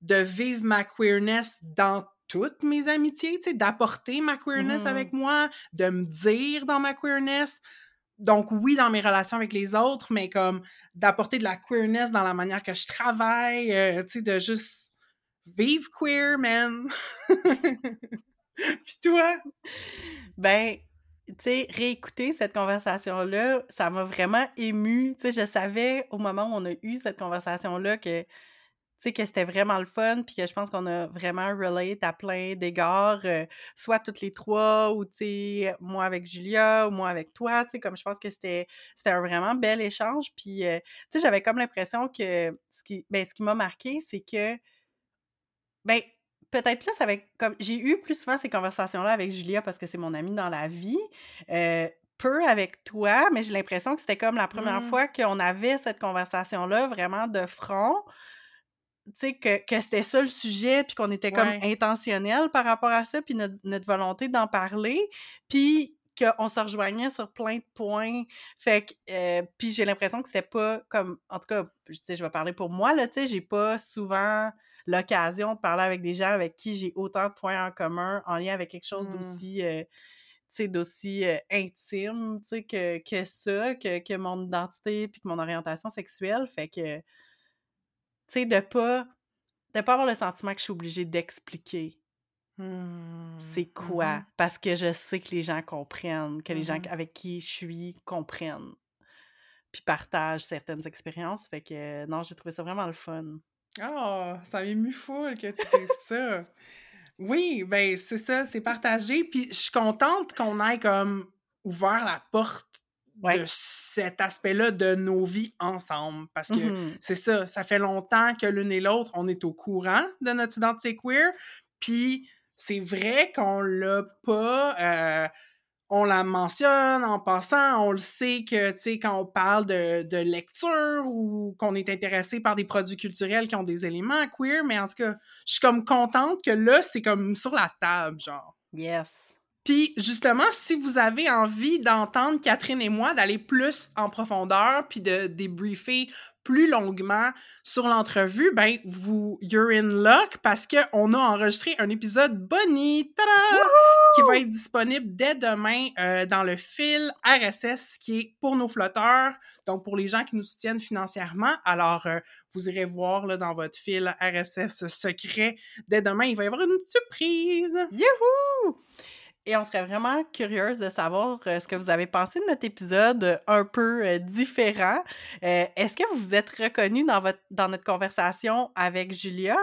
Speaker 2: de vivre ma queerness dans toutes mes amitiés, tu sais, d'apporter ma queerness mmh. avec moi, de me dire dans ma queerness. Donc, oui, dans mes relations avec les autres, mais comme d'apporter de la queerness dans la manière que je travaille, euh, tu sais, de juste vivre queer, man. Puis toi?
Speaker 1: Ben, tu sais, réécouter cette conversation-là, ça m'a vraiment émue. Tu sais, je savais au moment où on a eu cette conversation-là que sais, que c'était vraiment le fun, puis que je pense qu'on a vraiment relate à plein d'égards, euh, soit toutes les trois, ou tu sais, moi avec Julia, ou moi avec toi, tu sais, comme je pense que c'était un vraiment bel échange, puis euh, tu sais, j'avais comme l'impression que ce qui, ben, ce qui m'a marqué, c'est que, ben, peut-être plus avec, comme, j'ai eu plus souvent ces conversations-là avec Julia parce que c'est mon amie dans la vie, euh, peu avec toi, mais j'ai l'impression que c'était comme la première mmh. fois qu'on avait cette conversation-là vraiment de front sais, que, que c'était ça le sujet, puis qu'on était comme intentionnel par rapport à ça, puis notre, notre volonté d'en parler, puis qu'on se rejoignait sur plein de points. Fait que, euh, puis j'ai l'impression que c'était pas comme, en tout cas, je, je vais parler pour moi, là, tu sais, j'ai pas souvent l'occasion de parler avec des gens avec qui j'ai autant de points en commun en lien avec quelque chose
Speaker 2: Mmh.
Speaker 1: d'aussi euh, d'aussi euh, intime, que, que ça, que, que mon identité puis que mon orientation sexuelle. Fait que, tu sais, de pas, de pas avoir le sentiment que je suis obligée d'expliquer
Speaker 2: Mmh.
Speaker 1: c'est quoi,
Speaker 2: Mhm.
Speaker 1: parce que je sais que les gens comprennent, que les gens avec qui je suis comprennent, puis partagent certaines expériences. Fait que, non, j'ai trouvé ça vraiment le fun.
Speaker 2: Ah, ça m'émue full que tu dises ça. Oui, ben c'est ça, c'est partagé. Puis je suis contente qu'on ait comme ouvert la porte
Speaker 1: Ouais.
Speaker 2: de cet aspect-là de nos vies ensemble. Parce que
Speaker 1: Mhm.
Speaker 2: c'est ça, ça fait longtemps que l'une et l'autre, on est au courant de notre identité queer. Puis c'est vrai qu'on l'a pas. euh, on la mentionne en passant, on le sait que, tu sais, quand on parle de, de lecture ou qu'on est intéressé par des produits culturels qui ont des éléments queer, mais en tout cas, je suis comme contente que là, c'est comme sur la table, genre.
Speaker 1: Yes.
Speaker 2: Puis justement, si vous avez envie d'entendre Catherine et moi, d'aller plus en profondeur, puis de débriefer plus longuement sur l'entrevue, ben vous, you're in luck parce qu'on a enregistré un épisode Bonnie, qui va être disponible dès demain euh, dans le fil RSS qui est pour nos flotteurs, donc pour les gens qui nous soutiennent financièrement. Alors, euh, vous irez voir là, dans votre fil RSS secret dès demain, il va y avoir une surprise.
Speaker 1: Youhou! Et on serait vraiment curieuse de savoir euh, ce que vous avez pensé de notre épisode euh, un peu euh, différent. Est-ce que vous vous êtes reconnu dans, votre, dans notre conversation avec Julia?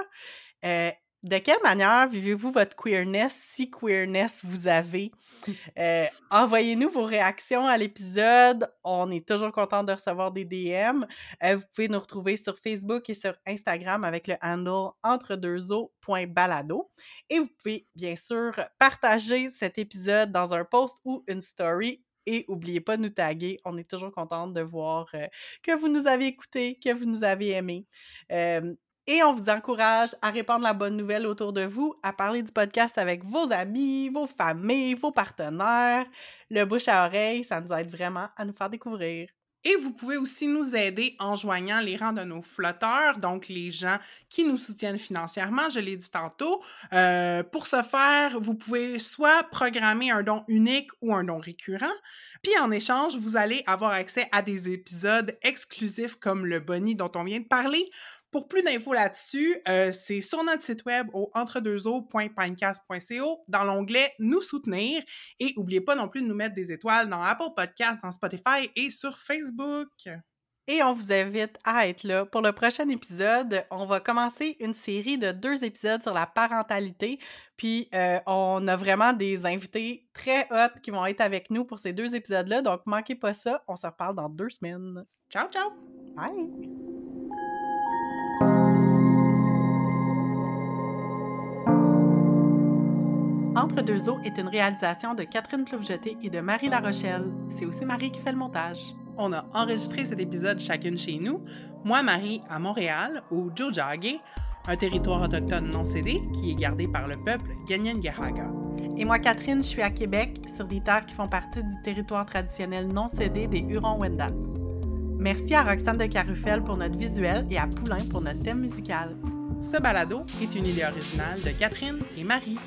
Speaker 1: De quelle manière vivez-vous votre queerness, si queerness vous avez? Euh, Envoyez-nous vos réactions à l'épisode. On est toujours content de recevoir des DM. Euh, vous pouvez nous retrouver sur Facebook et sur Instagram avec le handle entredeuxeaux.balado. Et vous pouvez bien sûr partager cet épisode dans un post ou une story. Et n'oubliez pas de nous taguer. On est toujours contente de voir euh, que vous nous avez écoutés, que vous nous avez aimés. Euh, et on vous encourage à répandre la bonne nouvelle autour de vous, à parler du podcast avec vos amis, vos familles, vos partenaires. Le bouche à oreille, ça nous aide vraiment à nous faire découvrir.
Speaker 2: Et vous pouvez aussi nous aider en joignant les rangs de nos flotteurs, donc les gens qui nous soutiennent financièrement, je l'ai dit tantôt. Euh, pour ce faire, vous pouvez soit programmer un don unique ou un don récurrent. Puis en échange, vous allez avoir accès à des épisodes exclusifs comme le Bonnie dont on vient de parler. Pour plus d'infos là-dessus, euh, c'est sur notre site web au entredeuxeaux.pinecast.co dans l'onglet Nous soutenir. Et n'oubliez pas non plus de nous mettre des étoiles dans Apple Podcasts, dans Spotify et sur Facebook.
Speaker 1: Et on vous invite à être là pour le prochain épisode. On va commencer une série de deux épisodes sur la parentalité. Puis euh, on a vraiment des invités très hot qui vont être avec nous pour ces deux épisodes-là. Donc manquez pas ça. On se reparle dans deux semaines.
Speaker 2: Ciao, ciao!
Speaker 1: Bye! Entre deux eaux est une réalisation de Catherine Ploufjeté et de Marie Larochelle. C'est aussi Marie qui fait le montage.
Speaker 2: On a enregistré cet épisode chacune chez nous. Moi, Marie, à Montréal, au Jojage, un territoire autochtone non cédé qui est gardé par le peuple Ganyan-Gahaga.
Speaker 1: Et moi, Catherine, je suis à Québec, sur des terres qui font partie du territoire traditionnel non cédé des Hurons-Wendat. Merci à Roxane de Carufel pour notre visuel et à Poulain pour notre thème musical.
Speaker 2: Ce balado est une idée originale de Catherine et Marie.